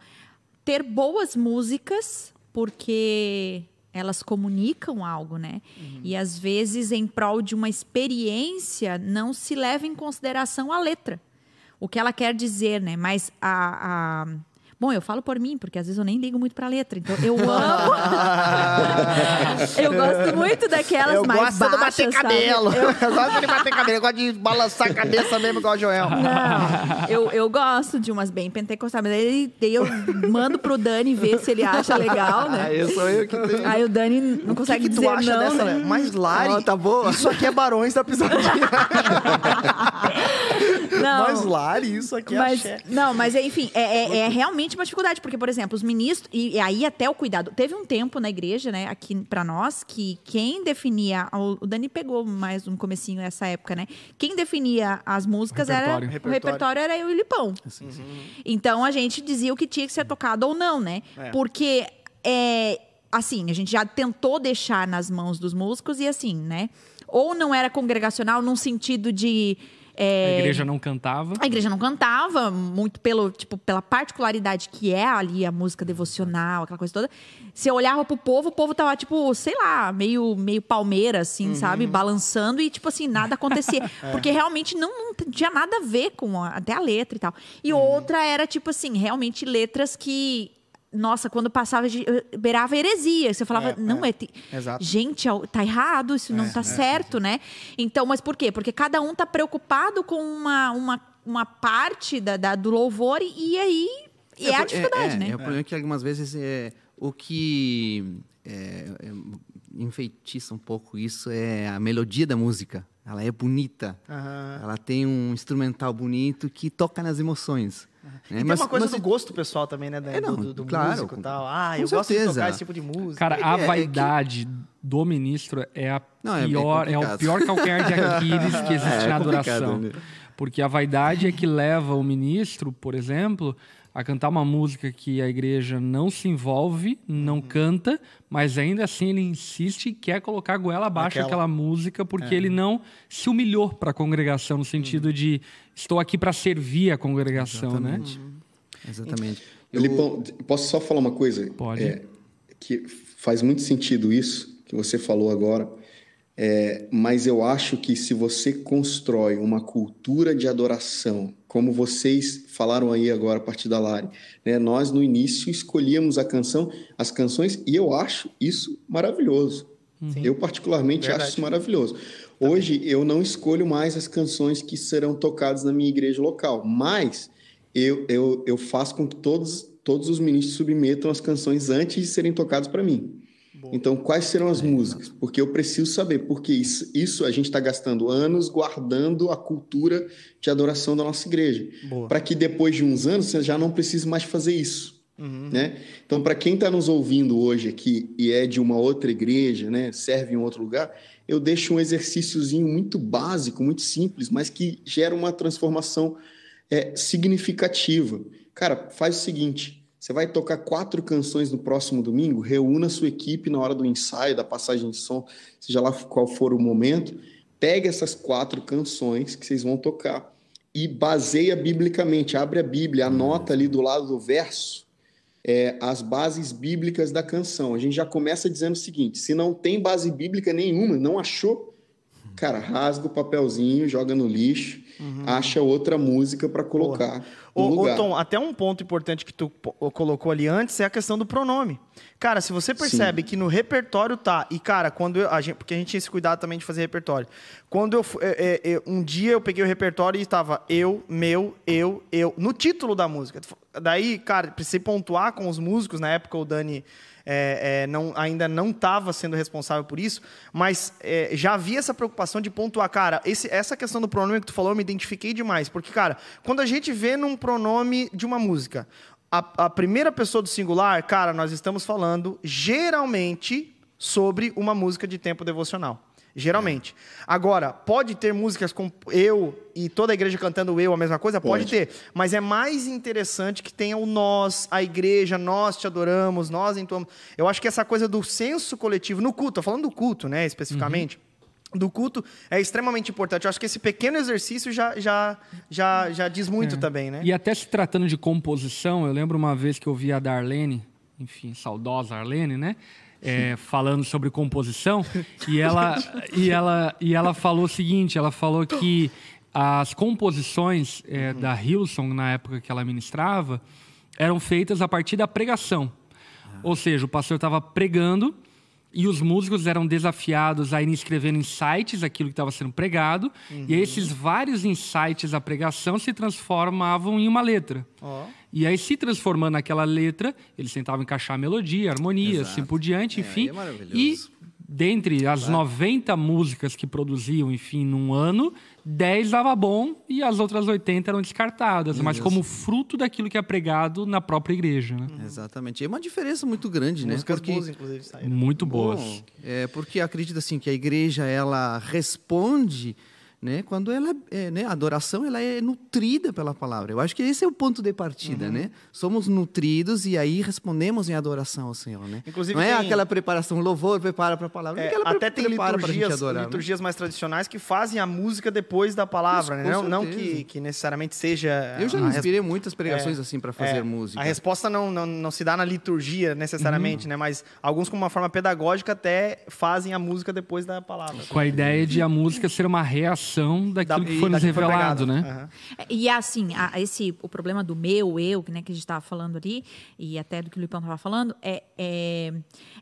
ter boas músicas porque elas comunicam algo, né? E às vezes, em prol de uma experiência, não se leva em consideração a letra. O que ela quer dizer, né? Mas a. a- Bom, eu falo por mim, porque às vezes eu nem ligo muito pra letra. Então, eu amo. eu gosto muito daquelas eu mais gosto baixas, de bater sabe? cabelo. Eu- Eu... gosto de bater cabelo. Eu gosto de balançar a cabeça mesmo, igual o Joel. Não, eu, eu gosto de umas bem pentecostais, mas aí, daí eu mando pro Dani ver se ele acha legal, né? Aí sou eu que tenho. Aí o Dani não O que, consegue que tu dizer acha não, dessa? né? Mas, Lari, Ah, tá boa. isso aqui é Barões da Pisadinha. Não. Mas, Lari, isso aqui é Mas, axé. não, mas enfim, é, é- é realmente uma dificuldade, porque, por exemplo, os ministros, e, e aí até o cuidado. Teve um tempo na igreja, né, aqui pra nós, que quem definia. O o Dani pegou mais um comecinho essa época, né? Quem definia as músicas era. Repertório. O repertório era eu e o Lipão. Então a gente dizia o que tinha que ser tocado ou não, né? É. Porque é, assim, a gente já tentou deixar nas mãos dos músicos e assim, né? Ou não era congregacional num sentido de. É, A igreja não cantava. a igreja não cantava, muito pelo, tipo, pela particularidade que é ali a música devocional, aquela coisa toda. Você olhava pro povo, o povo tava, tipo, sei lá, meio, meio palmeira, assim, sabe? Balançando e, tipo assim, nada acontecia. Porque realmente não, não tinha nada a ver com a- até a letra e tal. E outra era, tipo assim, realmente letras que. Nossa, quando passava, de- beirava heresia. Você falava, É, não, é. é. Exato. gente, tá errado, isso não tá certo, né? Então, mas por quê? Porque cada um tá preocupado com uma, uma, uma parte da, da- do louvor e, e aí. E é, a por- dificuldade, é, né? É, o problema é que algumas vezes é, o que é, é, enfeitiça um pouco isso é a melodia da música. Ela é bonita. Aham. Ela tem um instrumental bonito que toca nas emoções. né? E tem Mas- uma coisa mas- do gosto pessoal também, né? É, não, do, do, claro, músico e tal. Ah, eu gosto de certeza. tocar esse tipo de música. Cara, a é que- vaidade do ministro é a Não, é- é pior, é, o pior calcanhar de Aquiles que existe É, é na adoração. né? Porque a vaidade é que leva o ministro, por exemplo, a cantar uma música que a igreja não se envolve, não canta, mas ainda assim ele insiste e quer colocar a goela abaixo Aquela. aquela música porque ele não se humilhou para a congregação no sentido de estou aqui para servir a congregação, né? Exatamente. Exatamente. Eu- Lipão, posso só falar uma coisa? Pode. É, que faz muito sentido isso que você falou agora, é, mas eu acho que se você constrói uma cultura de adoração, como vocês falaram aí agora a partir da Lari, né, nós no início escolhíamos a canção, as canções, e eu acho isso maravilhoso. Eu particularmente Verdade. acho isso maravilhoso. Hoje eu não escolho mais as canções que serão tocadas na minha igreja local, mas eu, eu, eu faço com que todos, todos os ministros submetam as canções antes de serem tocadas para mim. Então, quais serão as músicas? Porque eu preciso saber, porque isso, isso a gente está gastando anos guardando a cultura de adoração da nossa igreja. Para que depois de uns anos você já não precise mais fazer isso. Uhum. Né? Então, para quem está nos ouvindo hoje aqui e é de uma outra igreja, né, serve em outro lugar, eu deixo um exercíciozinho muito básico, muito simples, mas que gera uma transformação é, significativa. Cara, faz o seguinte: você vai tocar quatro canções no próximo domingo, reúna sua equipe na hora do ensaio, da passagem de som, seja lá qual for o momento, pega essas quatro canções que vocês vão tocar e baseia biblicamente, abre a Bíblia, anota ali do lado do verso é, as bases bíblicas da canção. A gente já começa dizendo o seguinte: se não tem base bíblica nenhuma, não achou, cara, rasga o papelzinho, joga no lixo, acha outra música para colocar no Ô, ô. Tom, até um ponto importante que tu colocou ali antes é a questão do pronome. Cara, se você percebe que no repertório tá, e cara, quando eu, a gente, porque a gente tinha esse cuidado também de fazer repertório. Quando eu, é, é, é, um dia eu peguei o repertório e estava eu, meu, eu, eu, no título da música. Daí, cara, precisei pontuar com os músicos, na época o Dani é, é, não, ainda não estava sendo responsável por isso, mas é, já havia essa preocupação de pontuar, cara, esse- essa questão do pronome que tu falou, eu me identifiquei demais, porque, cara, quando a gente vê num pronome de uma música, a, a primeira pessoa do singular, cara, nós estamos falando geralmente sobre uma música de tempo devocional. Geralmente. Agora, pode ter músicas com eu e toda a igreja cantando eu a mesma coisa? Pode, Pode. ter. Mas é mais interessante que tenha o nós, a igreja, nós te adoramos, nós entoamos. Eu acho que essa coisa do senso coletivo, no culto, tô falando do culto, né, especificamente. Do culto é extremamente importante. Eu acho que esse pequeno exercício já, já, já, já diz muito também, né? E até se tratando de composição, eu lembro uma vez que eu vi a Darlene, enfim, saudosa Arlene, né? é, falando sobre composição e ela, e, ela, e ela falou o seguinte: ela falou que as composições é, uhum. da Hillsong, na época que ela ministrava, eram feitas a partir da pregação. Ah. Ou seja, o pastor estava pregando e os músicos eram desafiados a ir escrevendo insights aquilo que estava sendo pregado, uhum. e esses vários insights da pregação se transformavam em uma letra. Oh. E aí, se transformando naquela letra, eles tentavam encaixar a melodia, a harmonia, Exato. assim por diante, é, enfim. É e dentre as claro. 90 músicas que produziam, enfim, num ano, 10 dava bom e as outras 80 eram descartadas, mas como fruto daquilo que é pregado na própria igreja. Né? Uhum. Exatamente. É uma diferença muito grande, né? Músicas porque... boas, inclusive, saíram. Muito boas. Bom, é porque acredita assim que a igreja ela responde né? Quando ela é, né? a adoração ela é nutrida pela palavra. Eu acho que esse é o ponto de partida, uhum. né? Somos nutridos e aí respondemos em adoração ao Senhor, né? Inclusive, não é tem... aquela preparação louvor, prepara para a palavra, é, até tem liturgias, adorar, né? liturgias né? mais tradicionais que fazem a música depois da palavra, Isso, né? Não, não que, que necessariamente seja Eu já me inspirei res... muitas pregações é, assim para fazer é, música. A resposta não, não, não se dá na liturgia necessariamente, uhum. né? Mas alguns com uma forma pedagógica até fazem a música depois da palavra. Com a ideia de a música ser uma reação daquilo da que foi nos revelado, né? Uhum. E assim, a, esse, o problema do meu, eu, né, que a gente estava falando ali, e até do que o Lipão estava falando, é, é,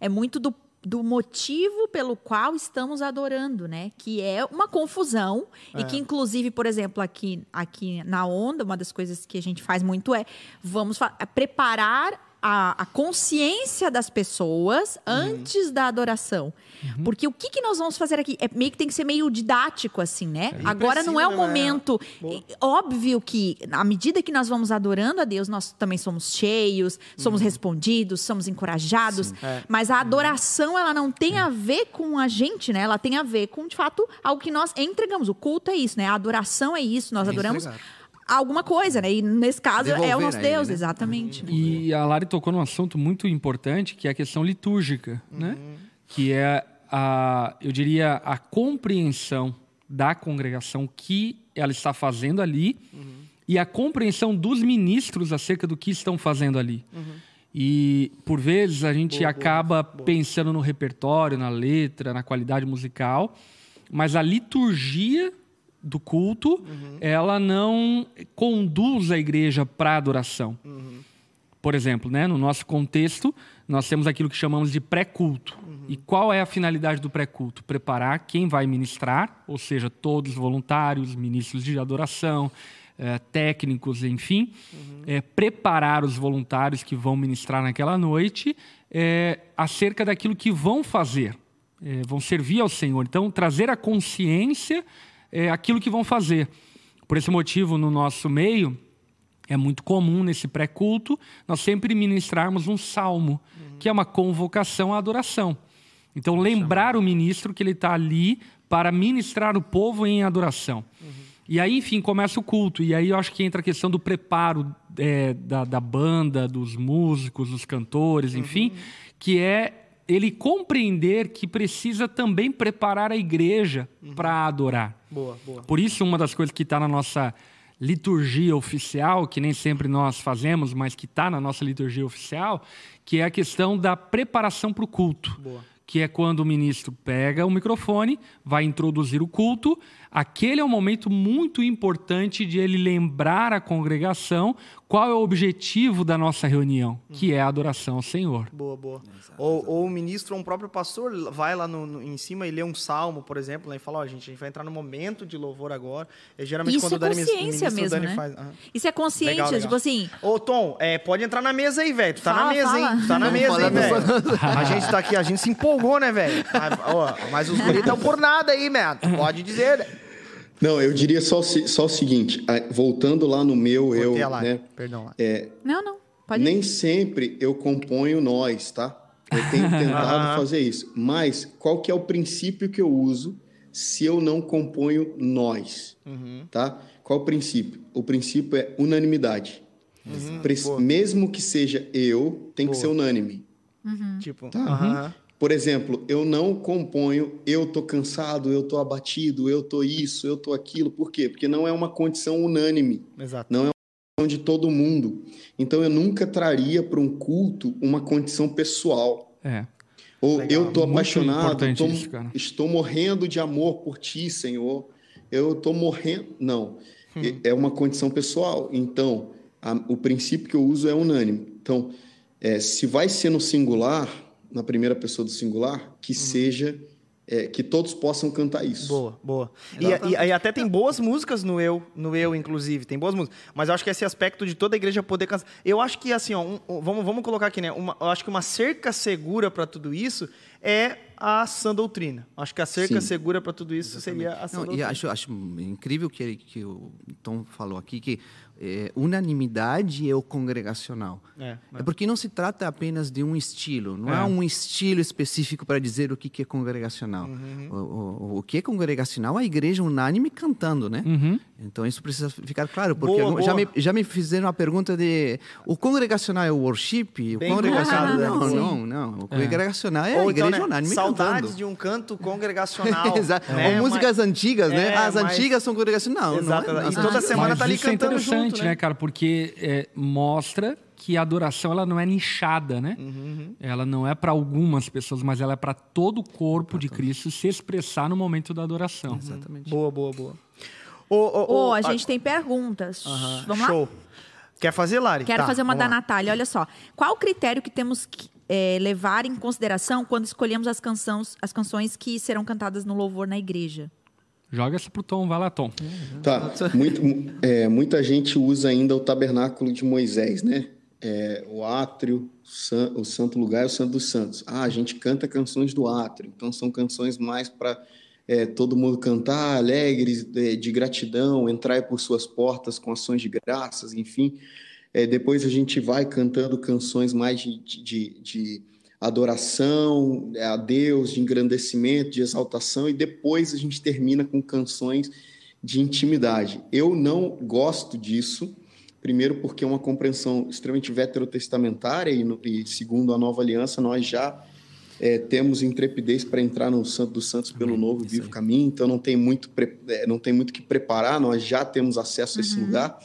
é muito do do motivo pelo qual estamos adorando, né? Que é uma confusão é. e que inclusive, por exemplo, aqui aqui na onda, uma das coisas que a gente faz muito é vamos preparar a, a consciência das pessoas uhum. antes da adoração. Uhum. Porque o que, que nós vamos fazer aqui? É meio que tem que ser meio didático, assim, né? É. Agora não é o né? momento. É. Óbvio que, à medida que nós vamos adorando a Deus, nós também somos cheios, somos uhum. respondidos, somos encorajados. É. Mas a adoração, ela não tem a ver com a gente, né? Ela tem a ver com, de fato, algo que nós entregamos. O culto é isso, né? A adoração é isso. Nós é adoramos. Entregar alguma coisa, né? E nesse caso Devolver é o nosso Deus, ele, né? exatamente. Né? E a Lari tocou num assunto muito importante, que é a questão litúrgica, uhum. né? Que é a, eu diria, a compreensão da congregação que ela está fazendo ali uhum. e a compreensão dos ministros acerca do que estão fazendo ali. Uhum. E, por vezes, a gente boa, acaba boa, boa. pensando no repertório, na letra, na qualidade musical, mas a liturgia do culto, uhum. ela não conduz a igreja para a adoração. Uhum. Por exemplo, né, no nosso contexto, nós temos aquilo que chamamos de pré-culto. Uhum. E qual é a finalidade do pré-culto? Preparar quem vai ministrar, ou seja, todos os voluntários, ministros de adoração, é, técnicos, enfim, é, preparar os voluntários que vão ministrar naquela noite é, acerca daquilo que vão fazer, vão servir ao Senhor. Então, trazer a consciência é, aquilo que vão fazer. Por esse motivo, no nosso meio, é muito comum nesse pré-culto nós sempre ministrarmos um salmo, uhum. que é uma convocação à adoração. Então, lembrar o ministro que ele está ali para ministrar o povo em adoração. Uhum. E aí, enfim, começa o culto. E aí eu acho que entra a questão do preparo é, da, da, banda, dos músicos, dos cantores, enfim, uhum. que é ele compreender que precisa também preparar a igreja uhum. para adorar. Boa, boa. Por isso, uma das coisas que está na nossa liturgia oficial, que nem sempre nós fazemos, mas que está na nossa liturgia oficial, que é a questão da preparação para o culto. Boa. Que é quando o ministro pega o microfone, vai introduzir o culto, aquele é um momento muito importante de ele lembrar a congregação qual é o objetivo da nossa reunião, que é a adoração ao Senhor. Boa, boa. Ou, ou o ministro ou um próprio pastor vai lá no, no, em cima e lê um salmo, por exemplo, né, e fala, ó, oh, gente, a gente vai entrar no momento de louvor agora. E, geralmente Isso quando é consciência o Dani, mesmo, Dani né? faz... Uhum. Isso é consciência, legal, legal. tipo assim... Ô, Tom, é, pode entrar na mesa aí, velho. Tu tá fala, na mesa, fala. hein? Tá na mesa, hein, velho. a gente tá aqui, a gente se empolgou, né, velho? Mas os guris estão por nada aí, man. Pode dizer, né? Não, eu diria só, só o seguinte, voltando lá no meu, Vou eu, lá, né? Perdão lá. É, não, não. Pode nem ir. sempre eu componho nós, tá? Eu tenho tentado fazer isso. Mas qual que é o princípio que eu uso se eu não componho nós, uhum. tá? Qual o princípio? O princípio é unanimidade. Uhum. Mesmo que seja eu, tem Boa. que ser unânime. Uhum. Tipo, tá? Por exemplo, eu não componho eu tô cansado, eu tô abatido, eu tô isso, eu tô aquilo. Por quê? Porque não é uma condição unânime. Exato. Não é uma condição de todo mundo. Então eu nunca traria para um culto uma condição pessoal. É. Ou Legal. eu estou Muito apaixonado, tô- isso, cara. estou morrendo de amor por ti, Senhor. Eu estou morrendo. Não. Hum. É- É uma condição pessoal. Então, a- o princípio que eu uso é unânime. Então, é, se vai ser no singular, na primeira pessoa do singular, que seja. é, que todos possam cantar isso. Boa, boa. E, e- e até tem boas músicas no eu, no eu, inclusive. Tem boas músicas. Mas eu acho que esse aspecto de toda a igreja poder cantar. Eu acho que, assim, ó, um- vamos, vamos colocar aqui, né? Uma- eu acho que uma cerca segura para tudo isso é a sã doutrina. Acho que a cerca Sim. segura para tudo isso seria a sã Não, e doutrina. acho, acho incrível que, ele- que o Tom falou aqui que é, unanimidade é o congregacional. É, É porque não se trata apenas de um estilo, não É. há um estilo específico para dizer o que que é congregacional. Uhum. O, o- o que é congregacional é a igreja unânime cantando, né? Uhum. Então isso precisa ficar claro, porque Boa, já, boa. me, já me fizeram a pergunta de o congregacional é o worship? O Bem congregacional né? não, Sim. não, não. O congregacional é Ou a então, igreja né, unânime saudades cantando. de um canto congregacional. Exato. né? Ou músicas Mas- antigas, né? É, As mas- antigas são congregacional. Exato, Não, é- e toda semana Mas tá ali é cantando interessante, junto, né? cara? Porque é, mostra que a adoração ela não é nichada, né? Uhum, Ela não é para algumas pessoas, mas ela é para todo o corpo de Cristo se expressar no momento da adoração. Exatamente. Boa, boa, boa. Ô, Ô, ô, a gente tem perguntas. Aham, Vamos lá? Show. Quer fazer, Lari? Quero Tá, fazer uma da lá. Natália. Olha só. Qual o critério que temos que é, levar em consideração quando escolhemos as, canções, as canções que serão cantadas no louvor na igreja? Joga essa pro Tom, vai lá, Tom. Tá. Muito, é, muita gente usa ainda o tabernáculo de Moisés, né? É, o átrio, o santo lugar e o santo dos santos. Ah, a gente canta canções do átrio, então são canções mais para todo mundo cantar, alegres, de, de gratidão, entrar por suas portas com ações de graças, enfim. É, depois a gente vai cantando canções mais de, de, de adoração é, a Deus, de engrandecimento, de exaltação, e depois a gente termina com canções de intimidade. Eu não gosto disso, primeiro porque é uma compreensão extremamente veterotestamentária, e, no- e segundo a nova aliança, nós já é, temos intrepidez para entrar no Santo dos Santos pelo novo e vivo caminho, então não tem muito é, não tem muito que preparar, nós já temos acesso a esse lugar.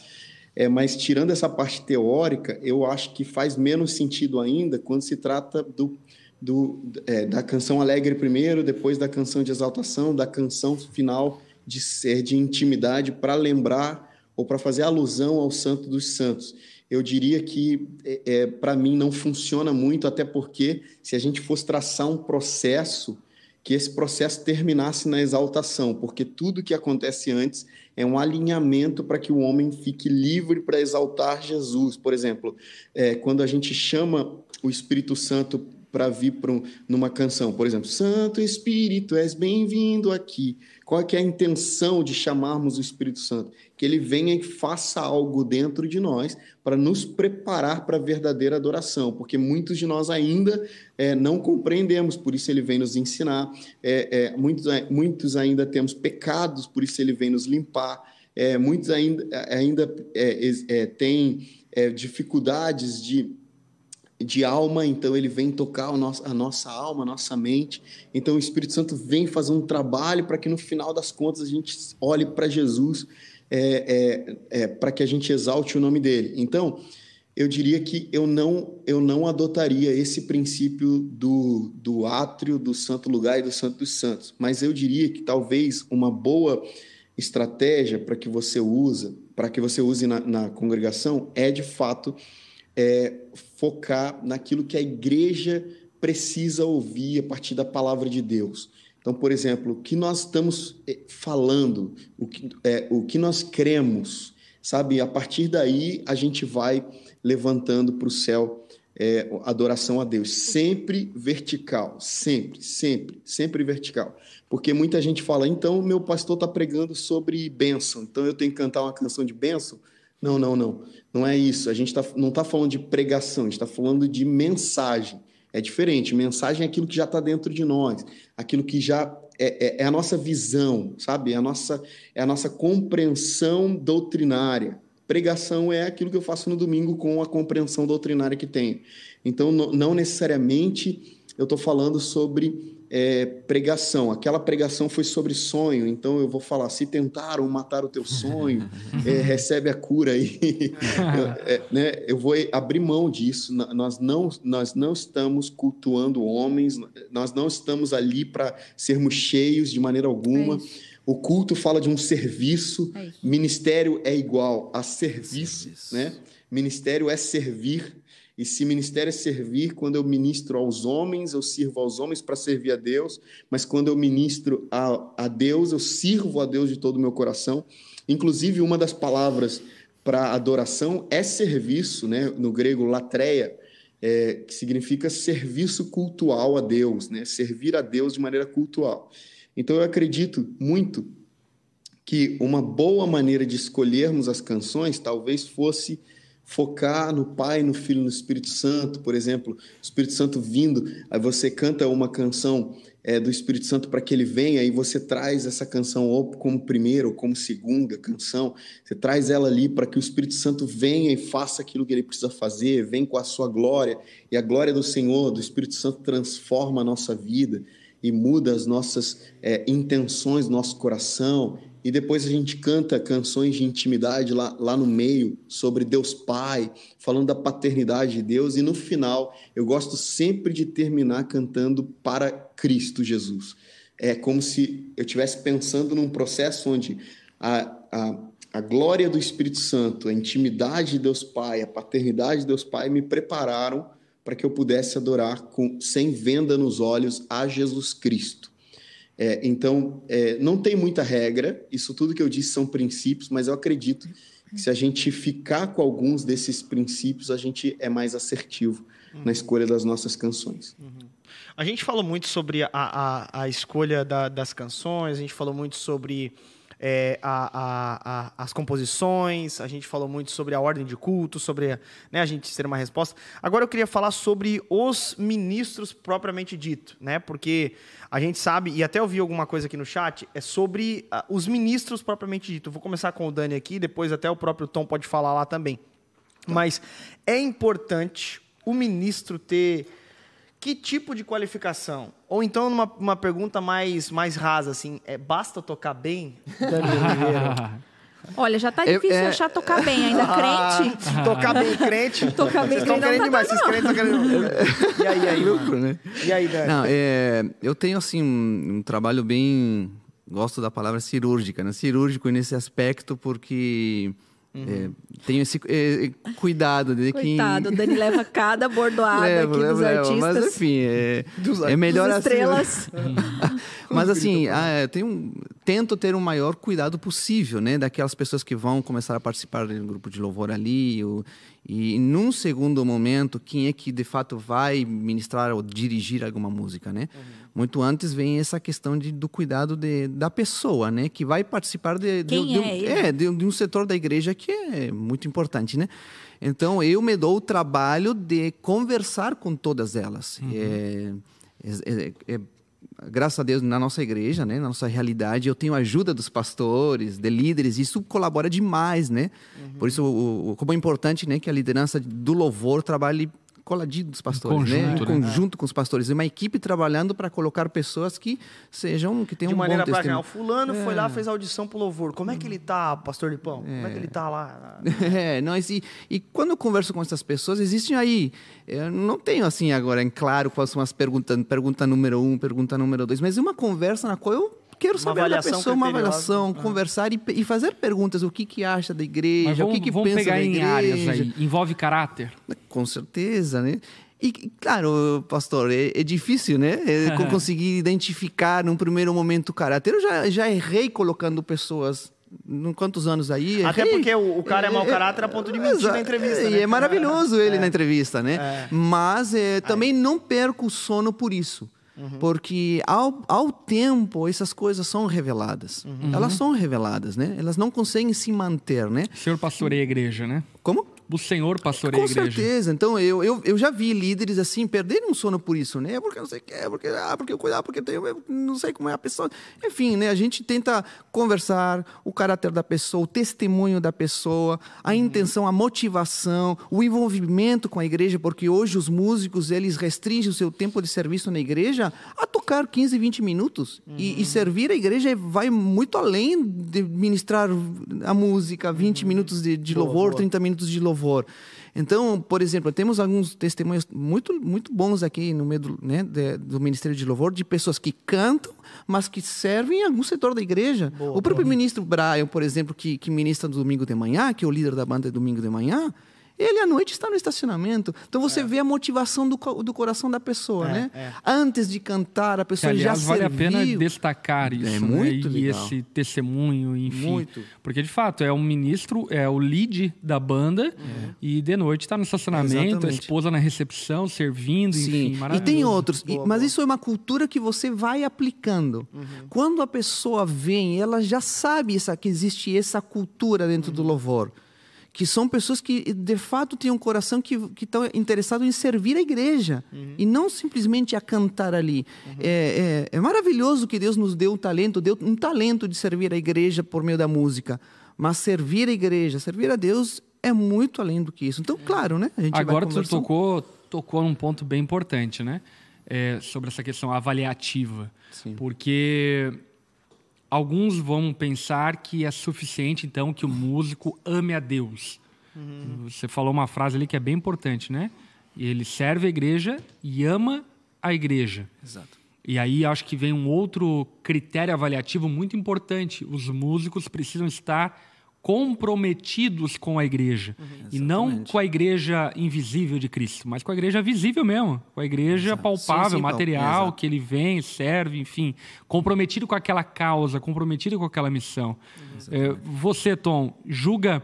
É, mas tirando essa parte teórica, eu acho que faz menos sentido ainda quando se trata do, do, é, da canção alegre primeiro, depois da canção de exaltação, da canção final de ser de intimidade para lembrar ou para fazer alusão ao Santo dos Santos. Eu diria que, é, é, para mim, não funciona muito, até porque se a gente fosse traçar um processo, que esse processo terminasse na exaltação, porque tudo que acontece antes é um alinhamento para que o homem fique livre para exaltar Jesus. Por exemplo, é, quando a gente chama o Espírito Santo para vir para um, numa canção, por exemplo, Santo Espírito, és bem-vindo aqui. Qual é, que é a intenção de chamarmos o Espírito Santo? Que ele venha e faça algo dentro de nós para nos preparar para a verdadeira adoração, porque muitos de nós ainda é, não compreendemos, por isso ele vem nos ensinar. É, é, muitos, muitos ainda temos pecados, por isso ele vem nos limpar. É, muitos ainda, ainda é, têm dificuldades de de alma, então ele vem tocar a nossa, alma, a nossa mente. Então o Espírito Santo vem fazer um trabalho para que no final das contas a gente olhe para Jesus, é, é, é, para que a gente exalte o nome dele. Então eu diria que eu não, eu não adotaria esse princípio do, do átrio, do santo lugar e do santo dos santos, mas eu diria que talvez uma boa estratégia para que você use, para que você use na, na congregação é de fato é, focar naquilo que a igreja precisa ouvir a partir da palavra de Deus. Então, por exemplo, o que nós estamos falando, o que, é, o que nós cremos, sabe? A partir daí a gente vai levantando para o céu é, adoração a Deus, sempre vertical, sempre, sempre, sempre vertical. Porque muita gente fala, então meu pastor está pregando sobre bênção, então eu tenho que cantar uma canção de bênção. Não, não, não. Não é isso. A gente tá, não está falando de pregação, a gente está falando de mensagem. É diferente. Mensagem é aquilo que já está dentro de nós, aquilo que já é, é, é, a nossa visão, sabe? É a nossa, é a nossa compreensão doutrinária. Pregação é aquilo que eu faço no domingo com a compreensão doutrinária que tenho. Então, não, não necessariamente eu estou falando sobre é, pregação. Aquela pregação foi sobre sonho, então eu vou falar: se tentaram matar o teu sonho, é, recebe a cura aí. é, né? Eu vou abrir mão disso. Nós não, nós não estamos cultuando homens, nós não estamos ali para sermos cheios de maneira alguma. É o culto fala de um serviço, é ministério é igual a serviço, serviço, né? Ministério é servir. E se ministério é servir, quando eu ministro aos homens, eu sirvo aos homens para servir a Deus, mas quando eu ministro a, a Deus, eu sirvo a Deus de todo o meu coração. Inclusive, uma das palavras para adoração é serviço, né? no grego, latreia, é, que significa serviço cultual a Deus, né? servir a Deus de maneira cultual. Então, eu acredito muito que uma boa maneira de escolhermos as canções talvez fosse focar no Pai, no Filho, no Espírito Santo, por exemplo, o Espírito Santo vindo, aí você canta uma canção é, do Espírito Santo para que ele venha e você traz essa canção ou como primeira ou como segunda canção, você traz ela ali para que o Espírito Santo venha e faça aquilo que ele precisa fazer, vem com a sua glória e a glória do Senhor, do Espírito Santo transforma a nossa vida e muda as nossas é, intenções, nosso coração e depois a gente canta canções de intimidade lá, lá no meio, sobre Deus Pai, falando da paternidade de Deus, e no final eu gosto sempre de terminar cantando para Cristo Jesus. É como se eu estivesse pensando num processo onde a, a, a glória do Espírito Santo, a intimidade de Deus Pai, a paternidade de Deus Pai me prepararam para que eu pudesse adorar com, sem venda nos olhos a Jesus Cristo. É, então, é, não tem muita regra, isso tudo que eu disse são princípios, mas eu acredito que se a gente ficar com alguns desses princípios, a gente é mais assertivo uhum. na escolha das nossas canções. Uhum. A gente falou muito sobre a, a, a escolha da, das canções, a gente falou muito sobre é, a, a, as composições, a gente falou muito sobre a ordem de culto, sobre né, a gente ter uma resposta. Agora eu queria falar sobre os ministros propriamente dito, né? Porque a gente sabe, e até eu vi alguma coisa aqui no chat, é sobre uh, os ministros propriamente dito. Eu vou começar com o Dani aqui, depois até o próprio Tom pode falar lá também. Mas é importante o ministro ter que tipo de qualificação? Ou então, numa uma pergunta mais, mais rasa, assim, é, basta tocar bem? Olha, já tá difícil é, achar tocar bem, ainda ah, crente. tocar bem crente. tocar bem Vocês estão querendo tá demais, vocês crentes estão querendo. E aí, aí? Lucro, né? E aí, Dani? Não, é, eu tenho, assim, um, um trabalho bem. Gosto da palavra cirúrgica, né? Cirúrgico nesse aspecto, porque Uhum. É, tenho esse é, cuidado de Coitado, que... o Dani leva cada bordoada levo, aqui levo, dos levo. artistas. Mas enfim, é, é melhor assim. estrelas. Mas assim, ah, tenho, tento ter o maior cuidado possível, né? Daquelas pessoas que vão começar a participar do grupo de louvor ali. Ou, e num segundo momento, quem é que de fato vai ministrar ou dirigir alguma música, né? Uhum. Muito antes vem essa questão de, do cuidado de, da pessoa, né? Que vai participar de, de, de, é, é de, um setor da igreja que é muito importante, né? Então, eu me dou o trabalho de conversar com todas elas. Uhum. É, é, é, é, graças a Deus, na nossa igreja, né, na nossa realidade, eu tenho ajuda dos pastores, de líderes, e isso colabora demais, né? Uhum. Por isso, o, o, como é importante né, que a liderança do louvor trabalhe coladinho dos pastores, conjunto, né? Em conjunto com os pastores. Uma equipe trabalhando para colocar pessoas que sejam, que tenham De um maneira bom prática. O fulano é. foi lá, fez audição pro louvor. Como é que ele tá, pastor de pão? É. Como é que ele tá lá? É, nós, e, e quando eu converso com essas pessoas, existem aí, eu não tenho assim agora em claro quais são as perguntas, pergunta número um, pergunta número dois, mas é uma conversa na qual eu quero saber da pessoa, uma avaliação, ah. conversar e, e, fazer perguntas. O que, que acha da igreja, vamos, o que, que pensa pegar da igreja. em áreas aí. Envolve caráter? Com certeza, né? E, claro, pastor, é, é difícil, né? É conseguir identificar num primeiro momento o caráter. Eu já, já errei colocando pessoas quantos anos aí. Até errei. porque o, o, cara é mau é, caráter a ponto de mentir na entrevista. E né? é maravilhoso ele é. na entrevista, né? É. Mas é, também não perco o sono por isso. Uhum. Porque ao, ao tempo essas coisas são reveladas. Uhum. Elas são reveladas, né? Elas não conseguem se manter, né? O senhor pastoreia a igreja, né? Como? O Senhor pastoreia Com a igreja. certeza. Então, eu, eu, eu já vi líderes assim perderem um sono por isso, né? Porque não sei o que, é, porque, ah, porque eu cuidar, porque tem, eu não sei como é a pessoa. Enfim, né? A gente tenta conversar o caráter da pessoa, o testemunho da pessoa, a intenção, a motivação, o envolvimento com a igreja, porque hoje os músicos, eles restringem o seu tempo de serviço na igreja a tocar 15, 20 minutos. E, e servir a igreja vai muito além de ministrar a música, 20 minutos de, de louvor, 30 minutos de louvor. Então, por exemplo, temos alguns testemunhos muito, muito bons aqui no meio do, né, de- do Ministério de Louvor de pessoas que cantam, mas que servem em algum setor da igreja. o próprio ministro Brian, por exemplo, que, que ministra no domingo de manhã, que é o líder da banda domingo de manhã, ele à noite está no estacionamento. Então você vê a motivação do, do coração da pessoa, É, né? é. Antes de cantar, a Que, pessoa aliás, já vale a serviu. pena destacar isso, É né? muito E legal. esse testemunho, enfim. Muito. Porque, de fato, é um ministro, é o lead da banda, e de noite está no estacionamento, a esposa na recepção, servindo, enfim, Sim, e maravilhoso. tem outros. E- Boa, mas boa. isso é uma cultura que você vai aplicando. Quando a pessoa vem, ela já sabe essa, que existe essa cultura dentro do louvor. Que são pessoas que, de fato, têm um coração que estão interessados em servir a igreja. E não simplesmente a cantar ali. É, é, é maravilhoso que Deus nos deu um talento, deu um talento de servir a igreja por meio da música. Mas servir a igreja, servir a Deus é muito além do que isso. Então, claro, né? A gente vai Agora tu conversando. tocou, tocou num ponto bem importante, né? É, sobre essa questão avaliativa. Porque alguns vão pensar que é suficiente, então, que o músico ame a Deus. Você falou uma frase ali que é bem importante, né? Ele serve a igreja e ama a igreja. Exato. E aí acho que vem um outro critério avaliativo muito importante. Os músicos precisam estar comprometidos com a igreja. e não com a igreja invisível de Cristo, mas com a igreja visível mesmo. Com a igreja Exato. palpável, Sim, sim, material, exato. que ele vem, serve, enfim. Comprometido com aquela causa, comprometido com aquela missão. É, você, Tom, julga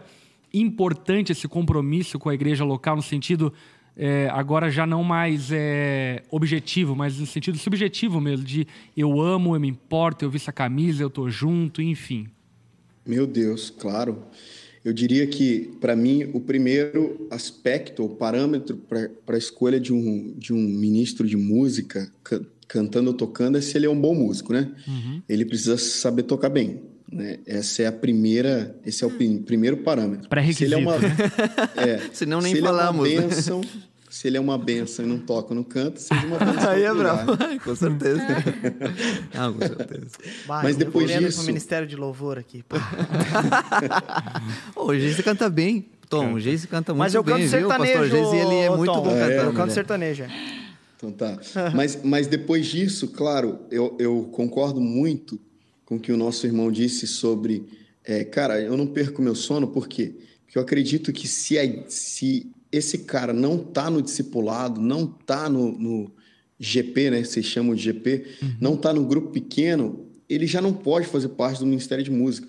importante esse compromisso com a igreja local no sentido é, agora já não mais é, objetivo, mas no sentido subjetivo mesmo, de eu amo, eu me importo, eu visto a camisa, eu tô junto, enfim. Meu Deus, claro. Eu diria que, para mim, o primeiro aspecto, o parâmetro para a escolha de um, de um ministro de música, ca- cantando ou tocando, é se ele é um bom músico, né? Ele precisa saber tocar bem. Né? Essa é a primeira, esse é o prim- primeiro parâmetro. Pré-requisito, Se ele é uma, né? é, Senão nem se ele falamos, É né? uma bênção, se ele é uma benção e não toca, não canta, seja uma benção. Aí é bravo. com certeza. Não, com certeza. Vai, Mas depois disso- pro Ministério de Louvor aqui. pô. Ô, o Geise canta bem. Tom, o Geise canta muito Mas eu bem, canto viu? O sertanejo, pastor Geise, ele é muito Tom. bom É, cantando. Eu né? canto sertanejo. é. Então tá. Mas, mas depois disso, claro, eu, eu concordo muito com o que o nosso irmão disse sobre. é, cara, eu não perco meu sono, por quê? Porque eu acredito que se, a- se esse cara não tá no discipulado, não tá no, no GP, né? Vocês chamam de GP, não tá no grupo pequeno, ele já não pode fazer parte do Ministério de Música.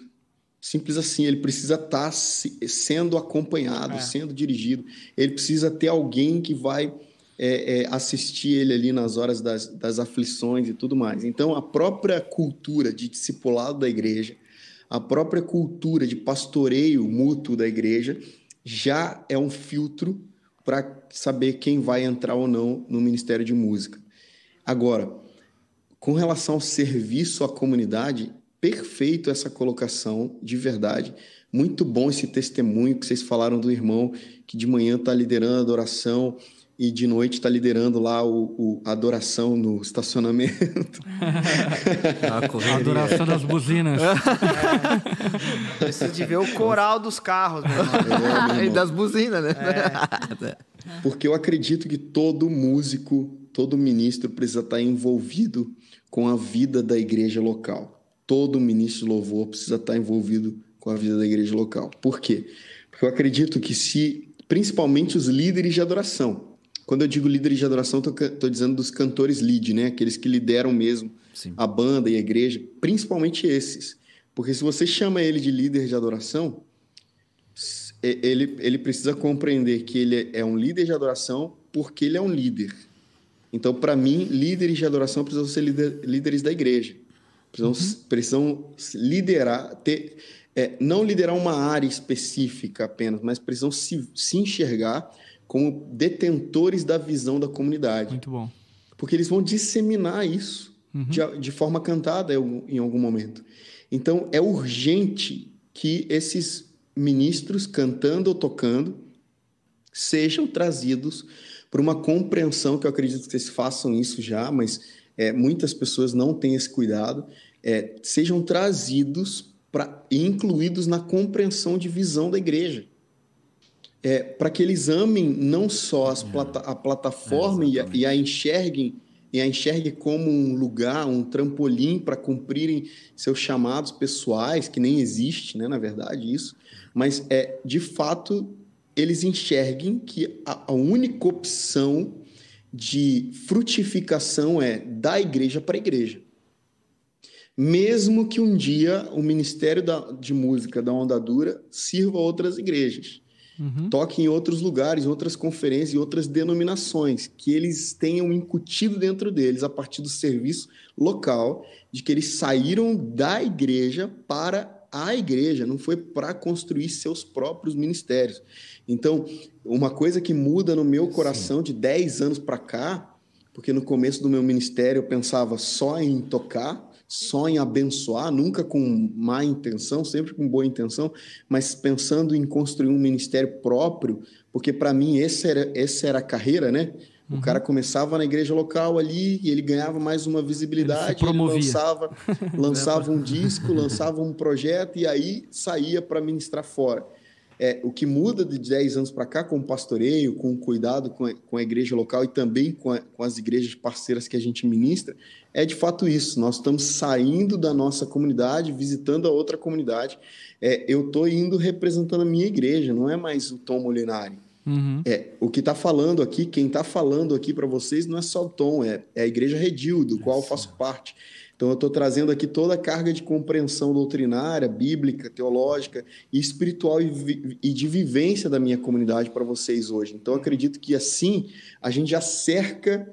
Simples assim, ele precisa estar sendo acompanhado, É. sendo dirigido. Ele precisa ter alguém que vai é, é, assistir ele ali nas horas das, das aflições e tudo mais. Então, a própria cultura de discipulado da igreja, a própria cultura de pastoreio mútuo da igreja, já é um filtro para saber quem vai entrar ou não no Ministério de Música. Agora, com relação ao serviço à comunidade, perfeito essa colocação, de verdade. Muito bom esse testemunho que vocês falaram do irmão que de manhã está liderando a adoração e de noite está liderando lá o, o- a adoração no estacionamento. A adoração das buzinas. Preciso de ver o coral dos carros, meu irmão. É, meu e das buzinas, né? Porque eu acredito que todo músico, todo ministro precisa estar envolvido com a vida da igreja local. Todo ministro de louvor precisa estar envolvido com a vida da igreja local. Por quê? Porque eu acredito que se, principalmente os líderes de adoração, quando eu digo líderes de adoração, estou dizendo dos cantores lead, né? Aqueles que lideram mesmo Sim. a banda e a igreja, principalmente esses. Porque se você chama ele de líder de adoração, e- ele, ele precisa compreender que ele é um líder de adoração porque ele é um líder. Então, para mim, líderes de adoração precisam ser líder- líderes da igreja. Precisam, precisam liderar, ter, é, não liderar uma área específica apenas, mas precisam se, se enxergar como detentores da visão da comunidade. Muito bom. Porque eles vão disseminar isso uhum. de, de forma cantada em algum momento. Então, é urgente que esses ministros, cantando ou tocando, sejam trazidos para uma compreensão, que eu acredito que vocês façam isso já, mas é, muitas pessoas não têm esse cuidado, é, sejam trazidos para incluídos na compreensão de visão da igreja. É, para que eles amem não só as plata a plataforma e a, e, a, enxerguem e a enxerguem como um lugar, um trampolim para cumprirem seus chamados pessoais, que nem existe, né, na verdade, isso, mas é de fato eles enxerguem que a, a única opção de frutificação é da igreja para a igreja. Mesmo que um dia o Ministério da, de Música da Onda Dura sirva a outras igrejas. Uhum. Toque em outros lugares, em outras conferências, em outras denominações, que eles tenham incutido dentro deles, a partir do serviço local, de que eles saíram da igreja para a igreja, não foi para construir seus próprios ministérios. Então, uma coisa que muda no meu coração Sim. de 10 anos para cá, porque no começo do meu ministério eu pensava só em tocar, só em abençoar, nunca com má intenção, sempre com boa intenção, mas pensando em construir um ministério próprio, porque para mim essa era, essa era a carreira, né? O uhum. cara começava na igreja local ali e ele ganhava mais uma visibilidade, ele, ele lançava, lançava um disco, lançava um projeto e aí saía para ministrar fora. É, o que muda de 10 anos para cá com o pastoreio, com o cuidado com a, com a igreja local e também com, a, com, as igrejas parceiras que a gente ministra, é de fato isso. Nós estamos saindo da nossa comunidade, visitando a outra comunidade. É, eu estou indo representando a minha igreja, não é mais o Tom Molinari. Uhum. É, o que está falando aqui, quem está falando aqui para vocês não é só o Tom, é, é a Igreja Redil, do qual eu faço parte. Então, eu estou trazendo aqui toda a carga de compreensão doutrinária, bíblica, teológica e espiritual e, e de vivência da minha comunidade para vocês hoje. Então, acredito que assim a gente já cerca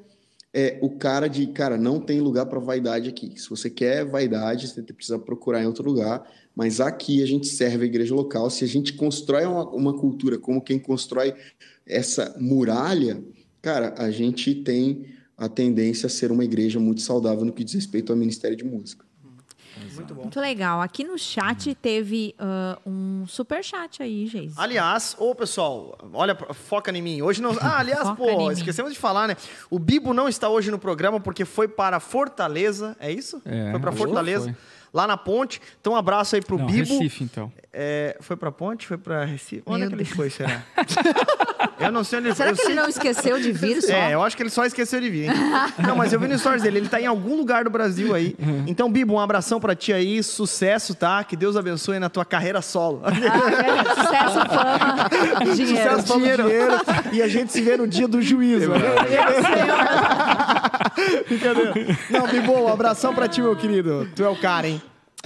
é, o cara de, cara, não tem lugar para vaidade aqui. Se você quer vaidade, você precisa procurar em outro lugar. Mas aqui a gente serve a igreja local. Se a gente constrói uma, uma cultura como quem constrói essa muralha, cara, a gente tem a tendência a ser uma igreja muito saudável no que diz respeito ao Ministério de Música. Muito bom. Muito legal. Aqui no chat teve uh, um super chat aí, gente. Aliás, ô pessoal, olha, foca em mim. Hoje não. Ah, aliás, pô, esquecemos de falar, né? O Bibo não está hoje no programa porque foi para Fortaleza, é isso? É, foi para Fortaleza. Foi lá na ponte. Então, um abraço aí pro Não, Bibo. Recife, então. É, foi pra ponte? Foi pra Recife? Onde é que ele foi, será? eu não sei onde ele Será que ele não esqueceu de vir só? É, eu acho que ele só esqueceu de vir. não, mas eu vi no stories dele, ele tá em algum lugar do Brasil aí. Então, Bibo, um abração pra ti aí, sucesso, tá? Que Deus abençoe na tua carreira solo. Ah, é, sucesso, fama, dinheiro. Sucesso, fama, dinheiro. dinheiro. E a gente se vê no dia do juízo. Né? Brincadeira. Não, Bibo, um abração pra ti, meu querido. Tu é o cara, hein?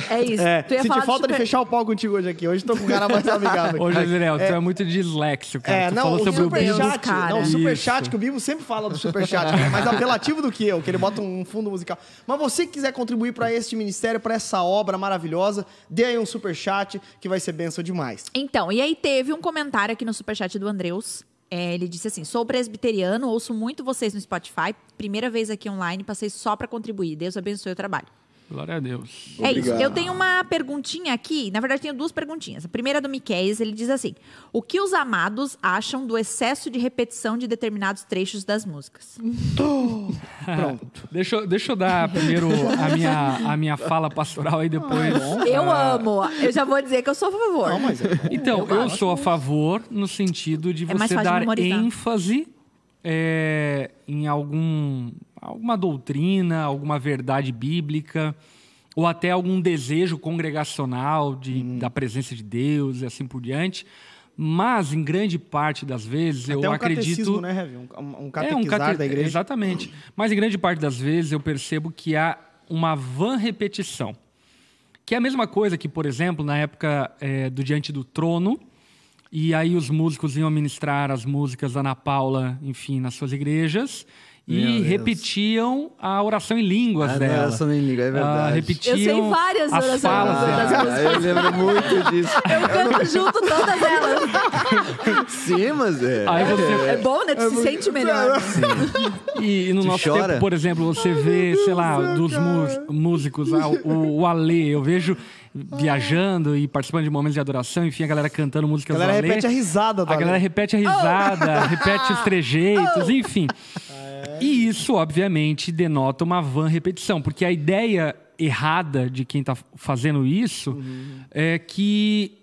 É isso. É, se te falta super... de fechar o pau contigo hoje aqui. Hoje tô com o cara mais amigável. Ô, José, é, tu é muito disléxico, cara. É, tu não, o sobre superchat. Não, o superchat, que o Bibo sempre fala do superchat, é mais apelativo do que eu, que ele bota um fundo musical. Mas você que quiser contribuir para este ministério, para essa obra maravilhosa, dê aí um superchat que vai ser benção demais. Então, e aí teve um comentário aqui no superchat do Andreus. É, ele disse assim: sou presbiteriano, ouço muito vocês no Spotify. Primeira vez aqui online, passei só para contribuir. Deus abençoe o trabalho. Glória a Deus. É Obrigado. isso. Eu tenho uma perguntinha aqui. Na verdade, tenho duas perguntinhas. A primeira é do Miquéias. Ele diz assim: O que os amados acham do excesso de repetição de determinados trechos das músicas? Pronto. deixa, eu, deixa eu dar primeiro a minha, a minha fala pastoral e depois. Ah, eu amo. Eu já vou dizer que eu sou a favor. Não, mas é então, eu, eu sou a favor no sentido de é você dar ênfase é, em algum alguma doutrina, alguma verdade bíblica, ou até algum desejo congregacional de, hum. da presença de Deus e assim por diante. Mas, em grande parte das vezes, Até eu um acredito. Né, Heavy? Um, um é, um cate... da igreja. Exatamente. Mas, em grande parte das vezes, eu percebo que há uma vã repetição. Que é a mesma coisa que, por exemplo, na época é, do Diante do Trono, e aí os músicos iam ministrar as músicas da Ana Paula, enfim, nas suas igrejas. E Deus. repetiam a oração em línguas A dela. oração em língua, é Ah, verdade. repetiam Eu sei várias as orações falas das dela. eu lembro muito disso. Eu canto junto todas elas. Sim, mas é. Aí você É bom, né? Tu se sente melhor. E, e no Tu nosso chora? tempo, por exemplo, você vê, sei lá, dos músicos, ah, o, o Alê, eu vejo viajando e participando de momentos de adoração, enfim, a galera cantando A músicas galera do Alê. repete a risada do A galera Ale. repete a risada, repete os trejeitos, enfim. E isso, obviamente, denota uma van repetição, porque a ideia errada de quem está fazendo isso é que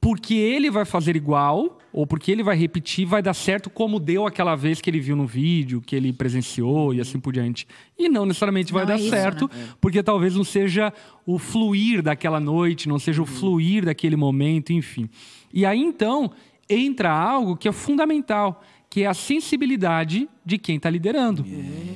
porque ele vai fazer igual ou porque ele vai repetir, vai dar certo como deu aquela vez que ele viu no vídeo, que ele presenciou e assim por diante. E não necessariamente vai Não dar é isso, certo, porque talvez não seja o fluir daquela noite, não seja o fluir daquele momento, enfim. E aí então entra algo que é fundamental, que é a sensibilidade de quem está liderando.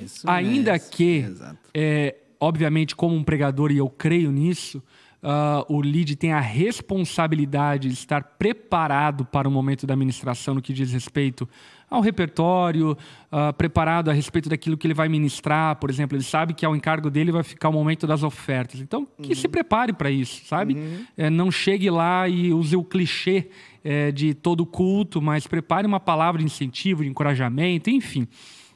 Isso Ainda mesmo, que, é, obviamente, como um pregador, e eu creio nisso, ah, o lead tem a responsabilidade de estar preparado para o momento da ministração no que diz respeito ao repertório, ah, preparado a respeito daquilo que ele vai ministrar, por exemplo, ele sabe que ao encargo dele vai ficar o momento das ofertas. Então, que se prepare para isso, sabe? É, não chegue lá e use o clichê é, de todo culto, mas prepare uma palavra de incentivo, de encorajamento, enfim.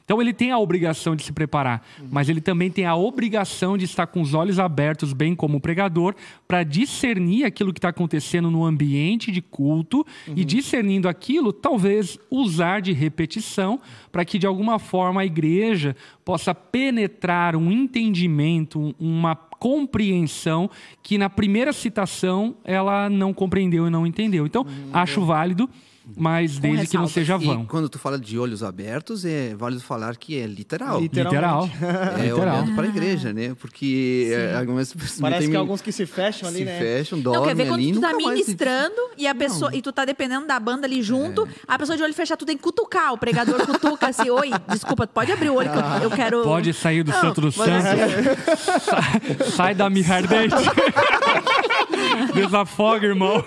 Então ele tem a obrigação de se preparar, mas ele também tem a obrigação de estar com os olhos abertos, bem como o pregador, para discernir aquilo que está acontecendo no ambiente de culto e discernindo aquilo, talvez usar de repetição para que de alguma forma a igreja possa penetrar um entendimento, um- uma compreensão que na primeira citação ela não compreendeu e não entendeu. Então acho válido, mas desde que não seja E vão. quando tu fala de olhos abertos, é válido falar que é literal. Literal. É Literal. olhando para a igreja, né? Porque é, algumas pessoas Parece tem- que alguns que se fecham ali, se né? fecham, Não, dormem quer ver quando ali, tu tá nunca mais- ministrando e a pessoa e tu tá dependendo da banda ali junto, a pessoa de olho fechado, tu tem que cutucar. O pregador cutuca assim, oi, desculpa, pode abrir o olho que eu, eu quero. Pode sair do santo do santo. Sai, sai da mirra ardente. Desafoga, irmão.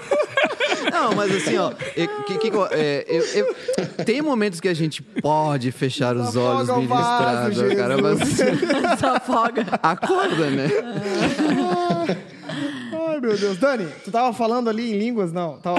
Não, mas assim, ó, é, que- que- é, eu- eu- tem momentos que a gente pode fechar os olhos ministrando, cara, mas Desafoga. acorda, né? Ai, meu Deus. Dani, tu tava falando ali em línguas? Não. Tava,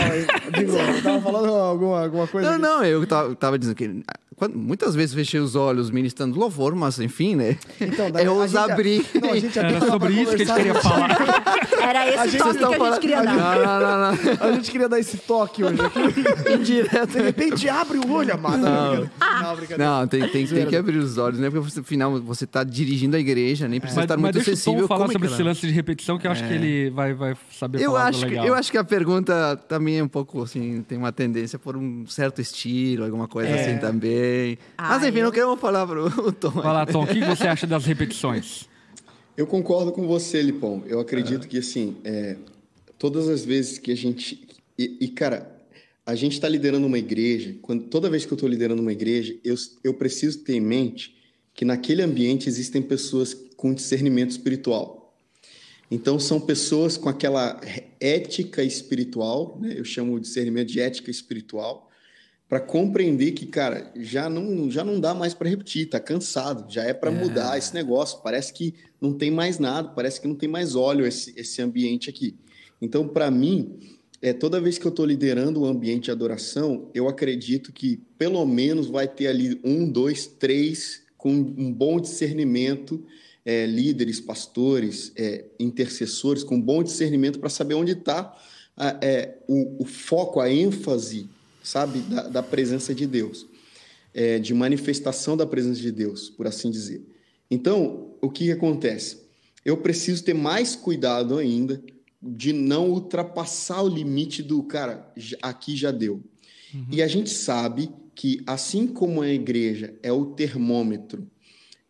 digo, tava falando alguma, alguma coisa. Não, aqui? não, eu tava, tava dizendo que quando- muitas vezes fechei os olhos ministrando louvor, mas enfim, né? Então, é a os gente- abrir. Não, a gente Era sobre isso que a gente queria falar. Era esse gente- toque que a gente queria dar. Não, não, não, não. A gente queria dar esse toque hoje aqui. Indireto. De repente, abre o olho, amado. Não, não, brincadeira. Não, tem, tem, tem que abrir os olhos, né? Porque você, afinal você está dirigindo a igreja, nem precisa Mas, estar mas muito deixa o sensível. Tom falar como é sobre esse lance de repetição, que eu acho que ele vai, vai saber Eu falar acho, que, legal. eu acho que a pergunta também é um pouco assim, tem uma tendência por um certo estilo, alguma coisa É. assim também. Ah, Mas enfim, eu- não queremos falar pro o Tom. Vai lá, Tom, o que você acha das repetições? Eu concordo com você, Lipão. Eu acredito que, assim, é, todas as vezes que a gente. E, e, cara, a gente está liderando uma igreja, quando, toda vez que eu estou liderando uma igreja, eu, eu preciso ter em mente que naquele ambiente existem pessoas com discernimento espiritual. Então, são pessoas com aquela ética espiritual, né? eu chamo de discernimento de ética espiritual, para compreender que, cara, já não, já não dá mais para repetir, tá cansado, já é para mudar esse negócio. Parece que não tem mais nada, parece que não tem mais óleo esse, esse ambiente aqui. Então, para mim, é, toda vez que eu estou liderando o ambiente de adoração, eu acredito que pelo menos vai ter ali um, dois, três com um bom discernimento, é, líderes, pastores, é, intercessores, com bom discernimento para saber onde está o, o foco, a ênfase, sabe, da, da presença de Deus, é, de manifestação da presença de Deus, por assim dizer. Então, o que, acontece? Eu preciso ter mais cuidado ainda de não ultrapassar o limite do cara, aqui já deu. E a gente sabe que, assim como a igreja é o termômetro,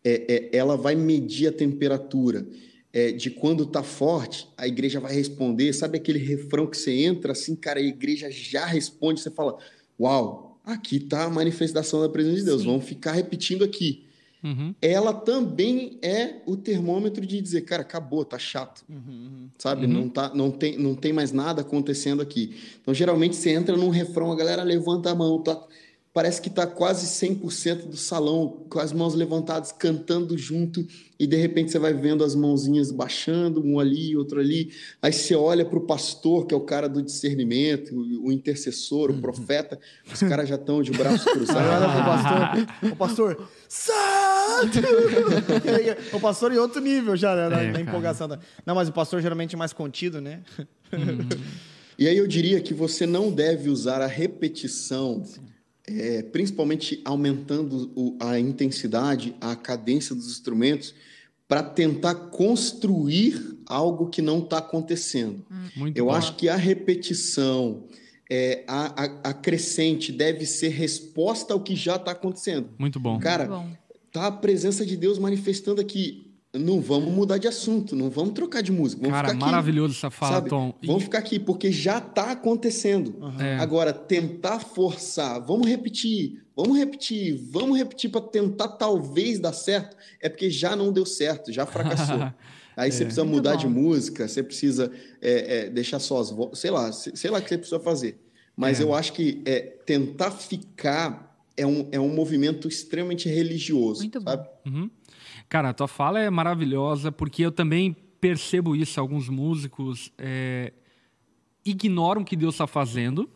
é, é, ela vai medir a temperatura. é, de quando tá forte, a igreja vai responder. Sabe aquele refrão que você entra assim, cara, a igreja já responde, você fala: Uau, aqui tá a manifestação da presença de Deus, vamos ficar repetindo aqui. Uhum. Ela também é o termômetro de dizer, cara, acabou, tá chato. Sabe? Uhum. Não, tá, não, tem, não tem mais nada acontecendo aqui. Então, geralmente, você entra num refrão, a galera levanta a mão, tá. Parece que está quase 100% do salão, com as mãos levantadas, cantando junto, e de repente você vai vendo as mãozinhas baixando, um ali, outro ali. Aí você olha para o pastor, que é o cara do discernimento, o intercessor, o profeta, os caras já estão de braços cruzados. olha pro pastor, o pastor, santo! E o pastor em outro nível já, né, na, É, na empolgação. da- Não, mas o pastor geralmente é mais contido, né? E aí eu diria que você não deve usar a repetição, é, principalmente aumentando o- a intensidade, a cadência dos instrumentos, para tentar construir algo que não está acontecendo. Muito Eu bom. acho que a repetição, é, a, a, a crescente, deve ser resposta ao que já está acontecendo. Muito bom. Cara, Bom. tá a presença de Deus manifestando aqui. Não vamos mudar de assunto, não vamos trocar de música. Vamos Cara, ficar aqui. maravilhoso essa fala, Sabe? Tom. E- Vamos ficar aqui, porque já está acontecendo. É. Agora, tentar forçar, vamos repetir, vamos repetir, vamos repetir para tentar talvez dar certo, é porque já não deu certo, já fracassou. Aí você precisa mudar bom. de música, você precisa é, é, deixar só as vozes, sei lá, se- sei lá o que você precisa fazer. Mas É. eu acho que é, tentar ficar é um, é um movimento extremamente religioso, Muito bom. sabe? Uhum. Cara, a tua fala é maravilhosa, porque eu também percebo isso. Alguns músicos é, ignoram o que Deus está fazendo.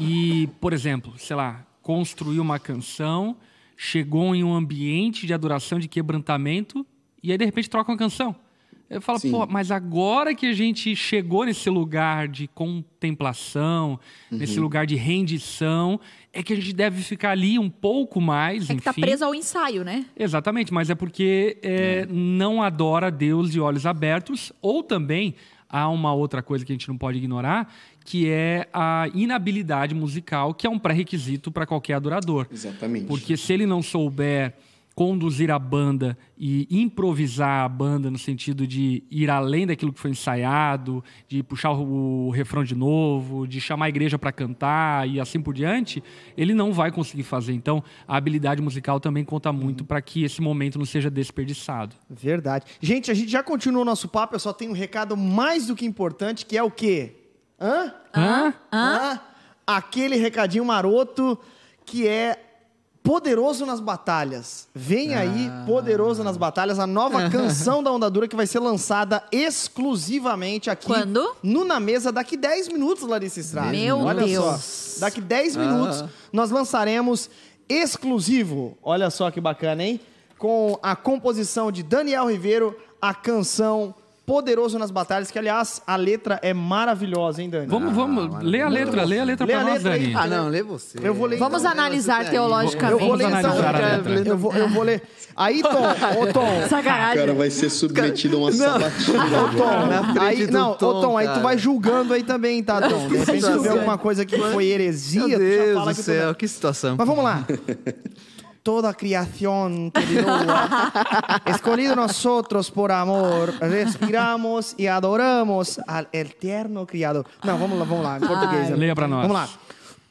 E, por exemplo, sei lá, construiu uma canção, chegou em um ambiente de adoração, de quebrantamento, e aí de repente troca uma canção. Eu falo, Sim. pô, mas agora que a gente chegou nesse lugar de contemplação, nesse lugar de rendição, é que a gente deve ficar ali um pouco mais, É que tá enfim. preso ao ensaio, né? Exatamente, mas é porque é, não adora Deus de olhos abertos, ou também há uma outra coisa que a gente não pode ignorar, que é a inabilidade musical, que é um pré-requisito para qualquer adorador. Exatamente. Porque se ele não souber conduzir a banda e improvisar a banda no sentido de ir além daquilo que foi ensaiado, de puxar o, refrão de novo, de chamar a igreja para cantar e assim por diante, ele não vai conseguir fazer. Então, a habilidade musical também conta muito para que esse momento não seja desperdiçado. Verdade. Gente, a gente já continua o nosso papo, eu só tenho um recado mais do que importante, que é o quê? Hã? Hã? Hã? Aquele recadinho maroto que é Poderoso nas Batalhas. Vem aí, Poderoso nas Batalhas, a nova canção da Ondadura que vai ser lançada exclusivamente aqui Quando? no Na Mesa daqui 10 minutos, Larissa Estrada. Meu Olha Deus. só, daqui 10 minutos nós lançaremos exclusivo, olha só que bacana, hein? Com a composição de Daniel Ribeiro, a canção Poderoso nas Batalhas, que aliás a letra é maravilhosa, hein, Dani? Vamos, vamos, lê a letra, lê a letra Lê para a nós, letra aí. Dani. Ah, não, lê você. Eu vou ler Vamos então. analisar Eu teologicamente. vou ler Vamos então. analisar a letra. Eu vou, eu vou ler. Aí, Tom, ô Tom, O Sacanagem. cara vai ser submetido a uma Ô, sabatina. Tom, Na frente aí, não, ô Tom, Tom, aí tu vai julgando aí também, tá, Tom? De repente tu vê alguma coisa que foi heresia, Meu tu já Deus fala do que tu céu, que situação. Mas vamos lá. Toda criación te dilúa. Escolhido nosotros por amor, respiramos e adoramos al eterno Criador. Não, vamos lá, vamos lá, em português. né? Leia pra nós. Vamos lá.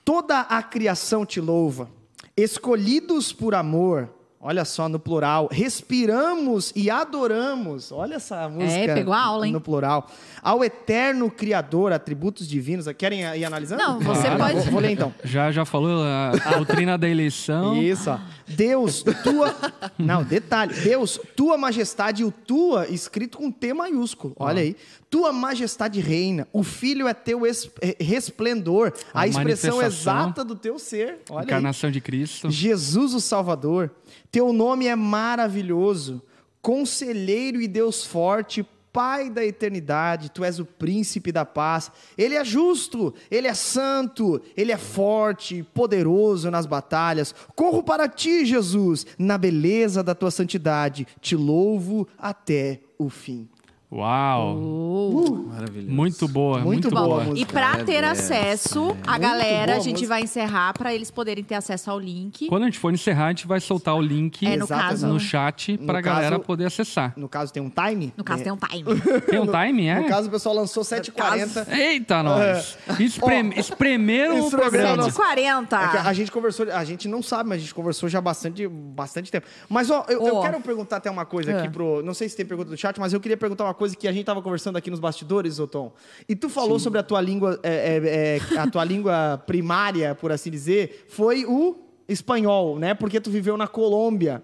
Toda a criação te louva. Escolhidos por amor, olha só no plural, respiramos e adoramos. Olha essa música. pegou a aula, hein? No plural. Ao eterno Criador, atributos divinos. Querem ir analisando? Não, você Claro, pode. Vou, vou ler então. Já, já falou a doutrina da eleição. Isso, ó. Deus, tua. Não, detalhe. Deus, tua majestade, e o tua escrito com T maiúsculo. Olha aí. Tua majestade reina. O filho é teu es- eh, resplendor. A, A expressão exata do teu ser. Olha aí. Encarnação de Cristo. Jesus o Salvador. Teu nome é maravilhoso. Conselheiro e Deus forte. Pai da eternidade, tu és o príncipe da paz. Ele é justo, ele é santo, ele é forte, poderoso nas batalhas. Corro para ti, Jesus, na beleza da tua santidade. Te louvo até o fim. Uau! Maravilhoso. Muito boa, Muito muito, boa a. E pra É, ter é, acesso, a Muito galera, boa a gente música. vai encerrar pra eles poderem ter acesso ao link. Quando a gente for encerrar, a gente vai soltar o link É, no Exato, caso. no chat pra caso- galera poder acessar. No caso, tem um time? No caso, É, tem um time. Tem um time, é? No caso, o pessoal lançou 7h40. Eita, nós! Espreme- espremeram o programa. nosso- É que 7h40. a gente conversou, a gente não sabe, mas a gente conversou já bastante, bastante tempo. Mas, ó, eu, eu Ó. quero perguntar até uma coisa É. aqui pro. Não sei se tem pergunta do chat, mas eu queria perguntar uma coisa coisa que a gente tava conversando aqui nos bastidores, ô Tom. E tu falou sobre a tua língua, é, é, é, a tua língua primária, por assim dizer, foi o espanhol, né? Porque tu viveu na Colômbia.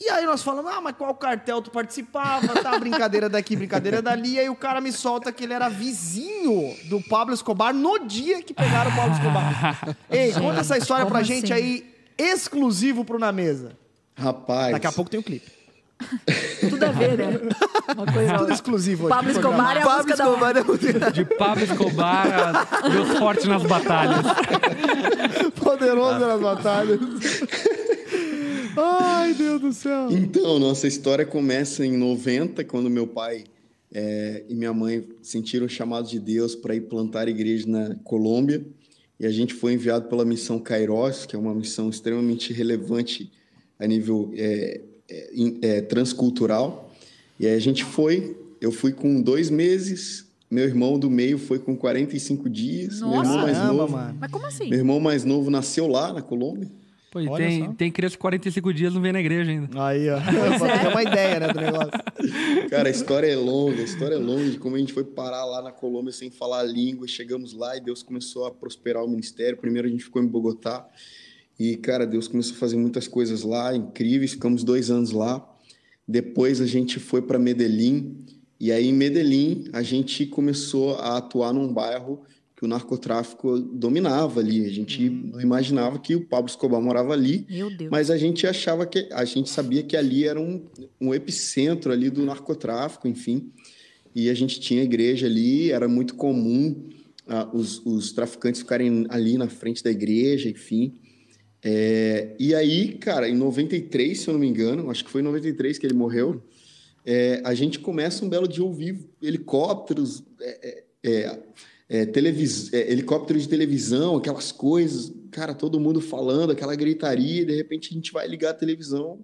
E aí nós falamos, ah, mas qual cartel tu participava? Tá, brincadeira daqui, brincadeira dali. E aí o cara me solta que ele era vizinho do Pablo Escobar no dia que pegaram o Pablo Escobar. Ei, conta essa história Como pra gente assim? aí, exclusivo pro Na Mesa. Rapaz. Daqui a pouco tem um clipe. Tudo a ver, né? Uma coisa... Tudo exclusivo hoje. Pablo. Escobar é a Pablo música da Escobar é De Pablo Escobar a Deus forte nas batalhas. Poderoso nas batalhas. Ai, Deus do céu. Então, nossa história começa em 90, quando meu pai eh, e minha mãe sentiram o chamado de Deus para ir plantar igreja na Colômbia. E a gente foi enviado pela missão Kairos, que é uma missão extremamente relevante a nível eh, in- eh, transcultural. E aí a gente foi, eu fui com dois meses, meu irmão do meio foi com 45 dias, meu irmão Nossa! mais Caramba, novo. mano. Mas como assim? Meu irmão mais novo nasceu lá na Colômbia. Pô, e Olha tem, só. tem criança de 45 dias não vem na igreja ainda. Aí, ó. Ter uma ideia, né, do negócio. Cara, a história é longa, a história é longa de como a gente foi parar lá na Colômbia sem falar a língua. Chegamos lá e Deus começou a prosperar o ministério. Primeiro a gente ficou em Bogotá e, cara, Deus começou a fazer muitas coisas lá, incríveis. Ficamos dois anos lá. Depois a gente foi para Medellín e aí em Medellín a gente começou a atuar num bairro que o narcotráfico dominava ali. A gente não imaginava que o Pablo Escobar morava ali. Meu Deus. Mas a gente achava que a gente sabia que ali era um, um epicentro ali do narcotráfico, enfim. E a gente tinha igreja ali, era muito comum ah, os, os traficantes ficarem ali na frente da igreja, enfim. É, e aí, cara, em 93, se eu não me engano, acho que foi em 93 que ele morreu, é, a gente começa um belo dia ouvir helicópteros, é, é, é, é, televis- helicópteros de televisão, aquelas coisas, cara, todo mundo falando, aquela gritaria, e de repente a gente vai ligar a televisão,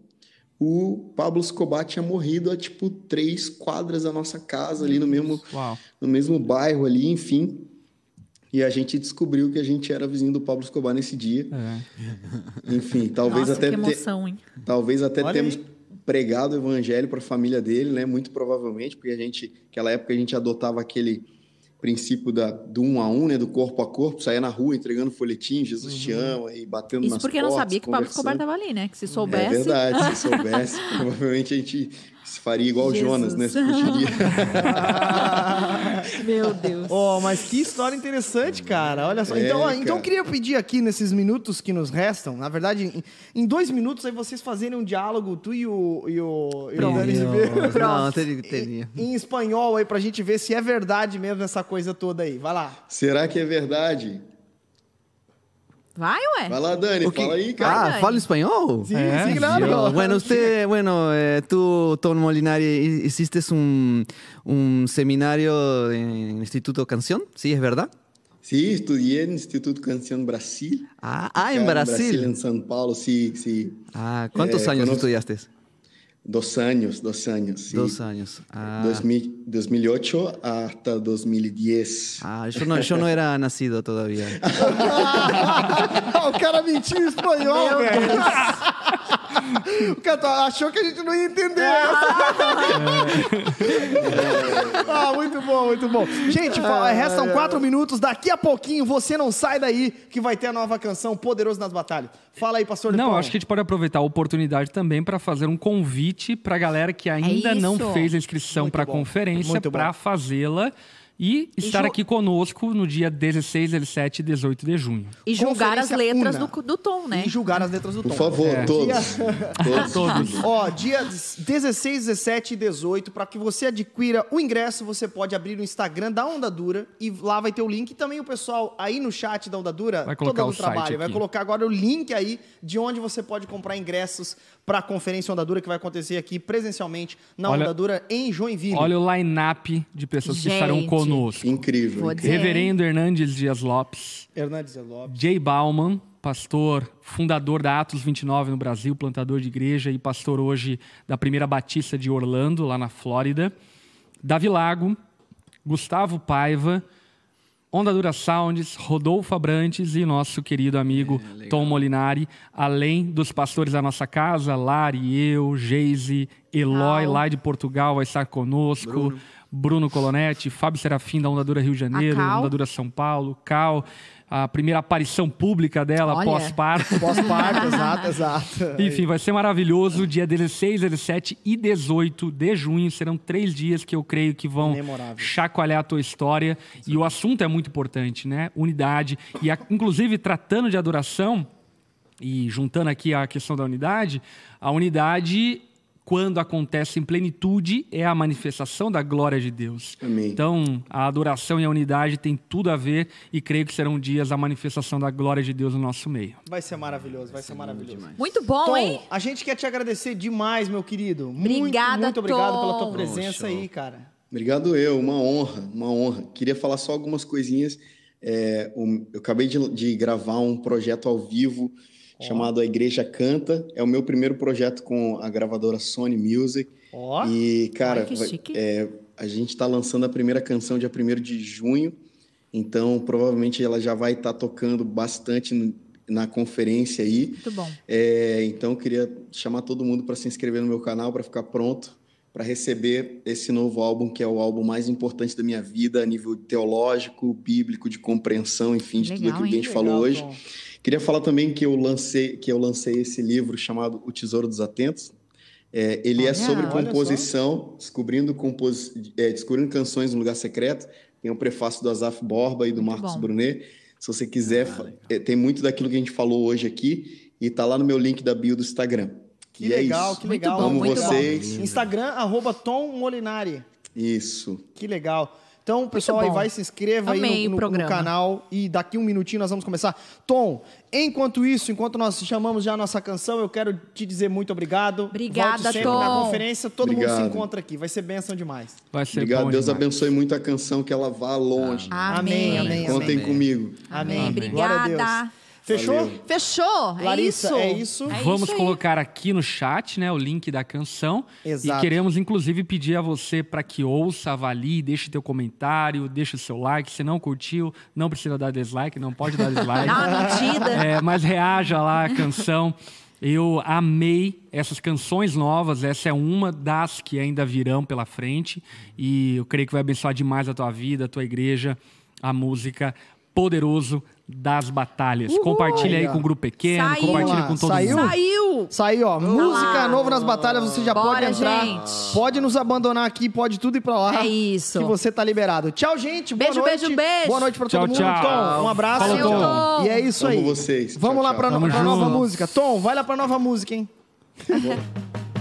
o Pablo Escobar tinha morrido a tipo três quadras da nossa casa, ali no mesmo, Uau. no mesmo bairro ali, enfim. E a gente descobriu que a gente era vizinho do Pablo Escobar nesse dia. É. Enfim, talvez Nossa, até que emoção, hein? Talvez até Olha temos aí. pregado o evangelho para a família dele, né? Muito provavelmente, porque a gente, naquela época a gente adotava aquele princípio da, do um a um, né? Do corpo a corpo, saía na rua entregando folhetim, Jesus te ama, e batendo Isso nas porque não portas, sabia que o Pablo Escobar estava ali, né? Que se É soubesse. verdade, se soubesse, provavelmente a gente se faria igual o Jesus. Jonas, né? Se fugiria. Meu Deus. Oh, mas que história interessante, cara. Olha só. É, então, ó, então eu cara. queria pedir aqui, nesses minutos que nos restam, na verdade, em, em dois minutos aí vocês fazerem um diálogo, tu e o, e o, e o Dani Ribeiro, Não, teria. teria. em espanhol aí, pra gente ver se é verdade mesmo essa coisa toda aí. Vai lá. Será que é verdade? Vai, ué. Vai lá, Dani, O que- fala aí, cara. Ah, Dani. fala espanhol? Sim, É, sim, claro. Bueno, usted, bueno, eh, tú, Tom Molinari, hi- hiciste un, un seminario en el Instituto Canción, ¿sí es verdad? Sí, estudié en Instituto Canción Brasil. Ah, ah, en Acá Brasil. En São Paulo, sí, sí. Ah, ¿cuántos Eh, años estudiaste? Dos años, dos años, sí. Dos años. Ah, 2000 2008 hasta 2010. ah, yo, no, yo no era nacido todavía. o cara mentiu espanhol, velho. O cara tá- achou que a gente não ia entender. ah, muito bom, muito bom. Gente, fa- restam quatro minutos. Daqui a pouquinho, você não sai daí, que vai ter a nova canção Poderoso nas Batalhas. Fala aí, pastor Não, acho que a gente pode aproveitar a oportunidade também para fazer um convite para a galera que ainda não isso. fez a inscrição para a conferência para fazê-la e estar aqui conosco no dia 16, 17 e 18 de junho. E julgar as letras do, do Tom, né? E julgar as letras do Por Tom. favor, É. todos. Todos. Todos. Ó, dia 16, 17 e 18, para que você adquira o ingresso, você pode abrir o Instagram da Onda Dura e lá vai ter o link. E também o pessoal aí no chat da Onda Dura, Vai todo colocar dando o site trabalho, vai colocar agora o link aí de onde você pode comprar ingressos para a conferência Onda Dura que vai acontecer aqui presencialmente na Olha- Onda Dura em Joinville. Olha o line-up de pessoas que estarão Gente. Conosco. Incrível. Incrível. Reverendo Hernandes Dias Lopes, Hernandes Lopes. Jay Bauman, pastor, fundador da Atos 29 no Brasil, plantador de igreja e pastor hoje da Primeira Batista de Orlando, lá na Flórida. Davi Lago, Gustavo Paiva, Onda Dura Sounds, Rodolfo Abrantes e nosso querido amigo Tom Molinari, além dos pastores da nossa casa, Lari, eu, Geise, Eloy, Cal. lá de Portugal, vai estar conosco. Bruno, Colonetti, Fábio Serafim, da Onda Dura Rio de Janeiro, Cal. Onda Dura São Paulo, Cal, a primeira aparição pública dela pós-parto. Pós-parto, exato, exato. Enfim, vai ser maravilhoso. Dia 16, 17 e 18 de junho serão três dias que eu creio que vão Memorável. chacoalhar a tua história. E o assunto é muito importante, né? Unidade. E, a- inclusive, tratando de adoração, e juntando aqui a questão da unidade, a unidade, quando acontece em plenitude, é a manifestação da glória de Deus. Amém. Então, a adoração e a unidade têm tudo a ver e creio que serão dias da manifestação da glória de Deus no nosso meio. Vai ser maravilhoso, vai ser maravilhoso. Muito bom, Tom, hein? a gente quer te agradecer demais, meu querido. Obrigada, muito, muito obrigado Tom. pela tua presença aí, cara. Obrigado eu, uma honra, uma honra. Queria falar só algumas coisinhas. É, eu acabei de, de gravar um projeto ao vivo chamado A Igreja Canta. É o meu primeiro projeto com a gravadora Sony Music. Ó, E, cara, Ai, é, a gente está lançando a primeira canção dia 1 de junho. Então, provavelmente ela já vai estar tocando bastante no- na conferência aí. Muito bom. É, então, eu queria chamar todo mundo para se inscrever no meu canal, para ficar pronto para receber esse novo álbum, que é o álbum mais importante da minha vida, a nível teológico, bíblico, de compreensão, enfim, de tudo Legal, aquilo que a gente hein? falou Legal, hoje. Tom. Queria falar também que eu lancei, que eu lancei esse livro chamado O Tesouro dos Atentos. É, ele Olha. é sobre composição, descobrindo, compos... é, descobrindo canções no lugar secreto. Tem o prefácio do Asaf Borba e do Muito Marcos bom. Brunet. Se você quiser, fa- é, tem muito daquilo que a gente falou hoje aqui e tá lá no meu link da bio do Instagram. Que e é legal, isso. que Muito legal. bom, Amo muito bom. vocês. Instagram, arroba Tom Molinari. Isso. Que legal. Então, pessoal, aí vai, se inscreva aí Amei no, o no- no programa. canal e daqui um minutinho nós vamos começar. Tom, enquanto isso, enquanto nós chamamos já a nossa canção, eu quero te dizer muito obrigado. Obrigada, Volte sempre Tom. na conferência, todo mundo se Obrigado. encontra aqui. Vai ser bênção demais. Vai ser Obrigado. bom Deus demais. abençoe muito a canção, que ela vá longe. Amém, amém, Contem amém. comigo. Amém. Amém. Glória a Obrigada. Fechou? Valeu. Fechou? É Larissa, isso? é isso? Vamos isso colocar aqui no chat, né, o link da canção. Exato. E queremos inclusive pedir a você para que ouça, avalie, deixe teu comentário, deixe o seu like. Se não curtiu, não precisa dar dislike, não pode dar dislike. Dá uma mentira. É, mas reaja lá à canção. Eu amei essas canções novas. Essa é uma das que ainda virão pela frente. E eu creio que vai abençoar demais a tua vida, a tua igreja, a música Poderoso das Batalhas. Compartilha aí ó. com o grupo pequeno, Saiu. compartilha com todo Saiu? mundo. Saiu! Saiu, ó. Música lá. novo nas batalhas, você já Bora, pode entrar. gente. Pode nos abandonar aqui, pode tudo ir pra lá. É isso. Que você tá liberado. Tchau, gente. Boa Beijo, noite. beijo, beijo. Boa noite pra Tchau, todo mundo. tchau. Tom, um abraço. Falou, Tom. Tom. E é isso Amo aí. vocês. Vamos Tchau, lá tchau. pra, no- pra nova música. Tom, vai lá pra nova música, hein?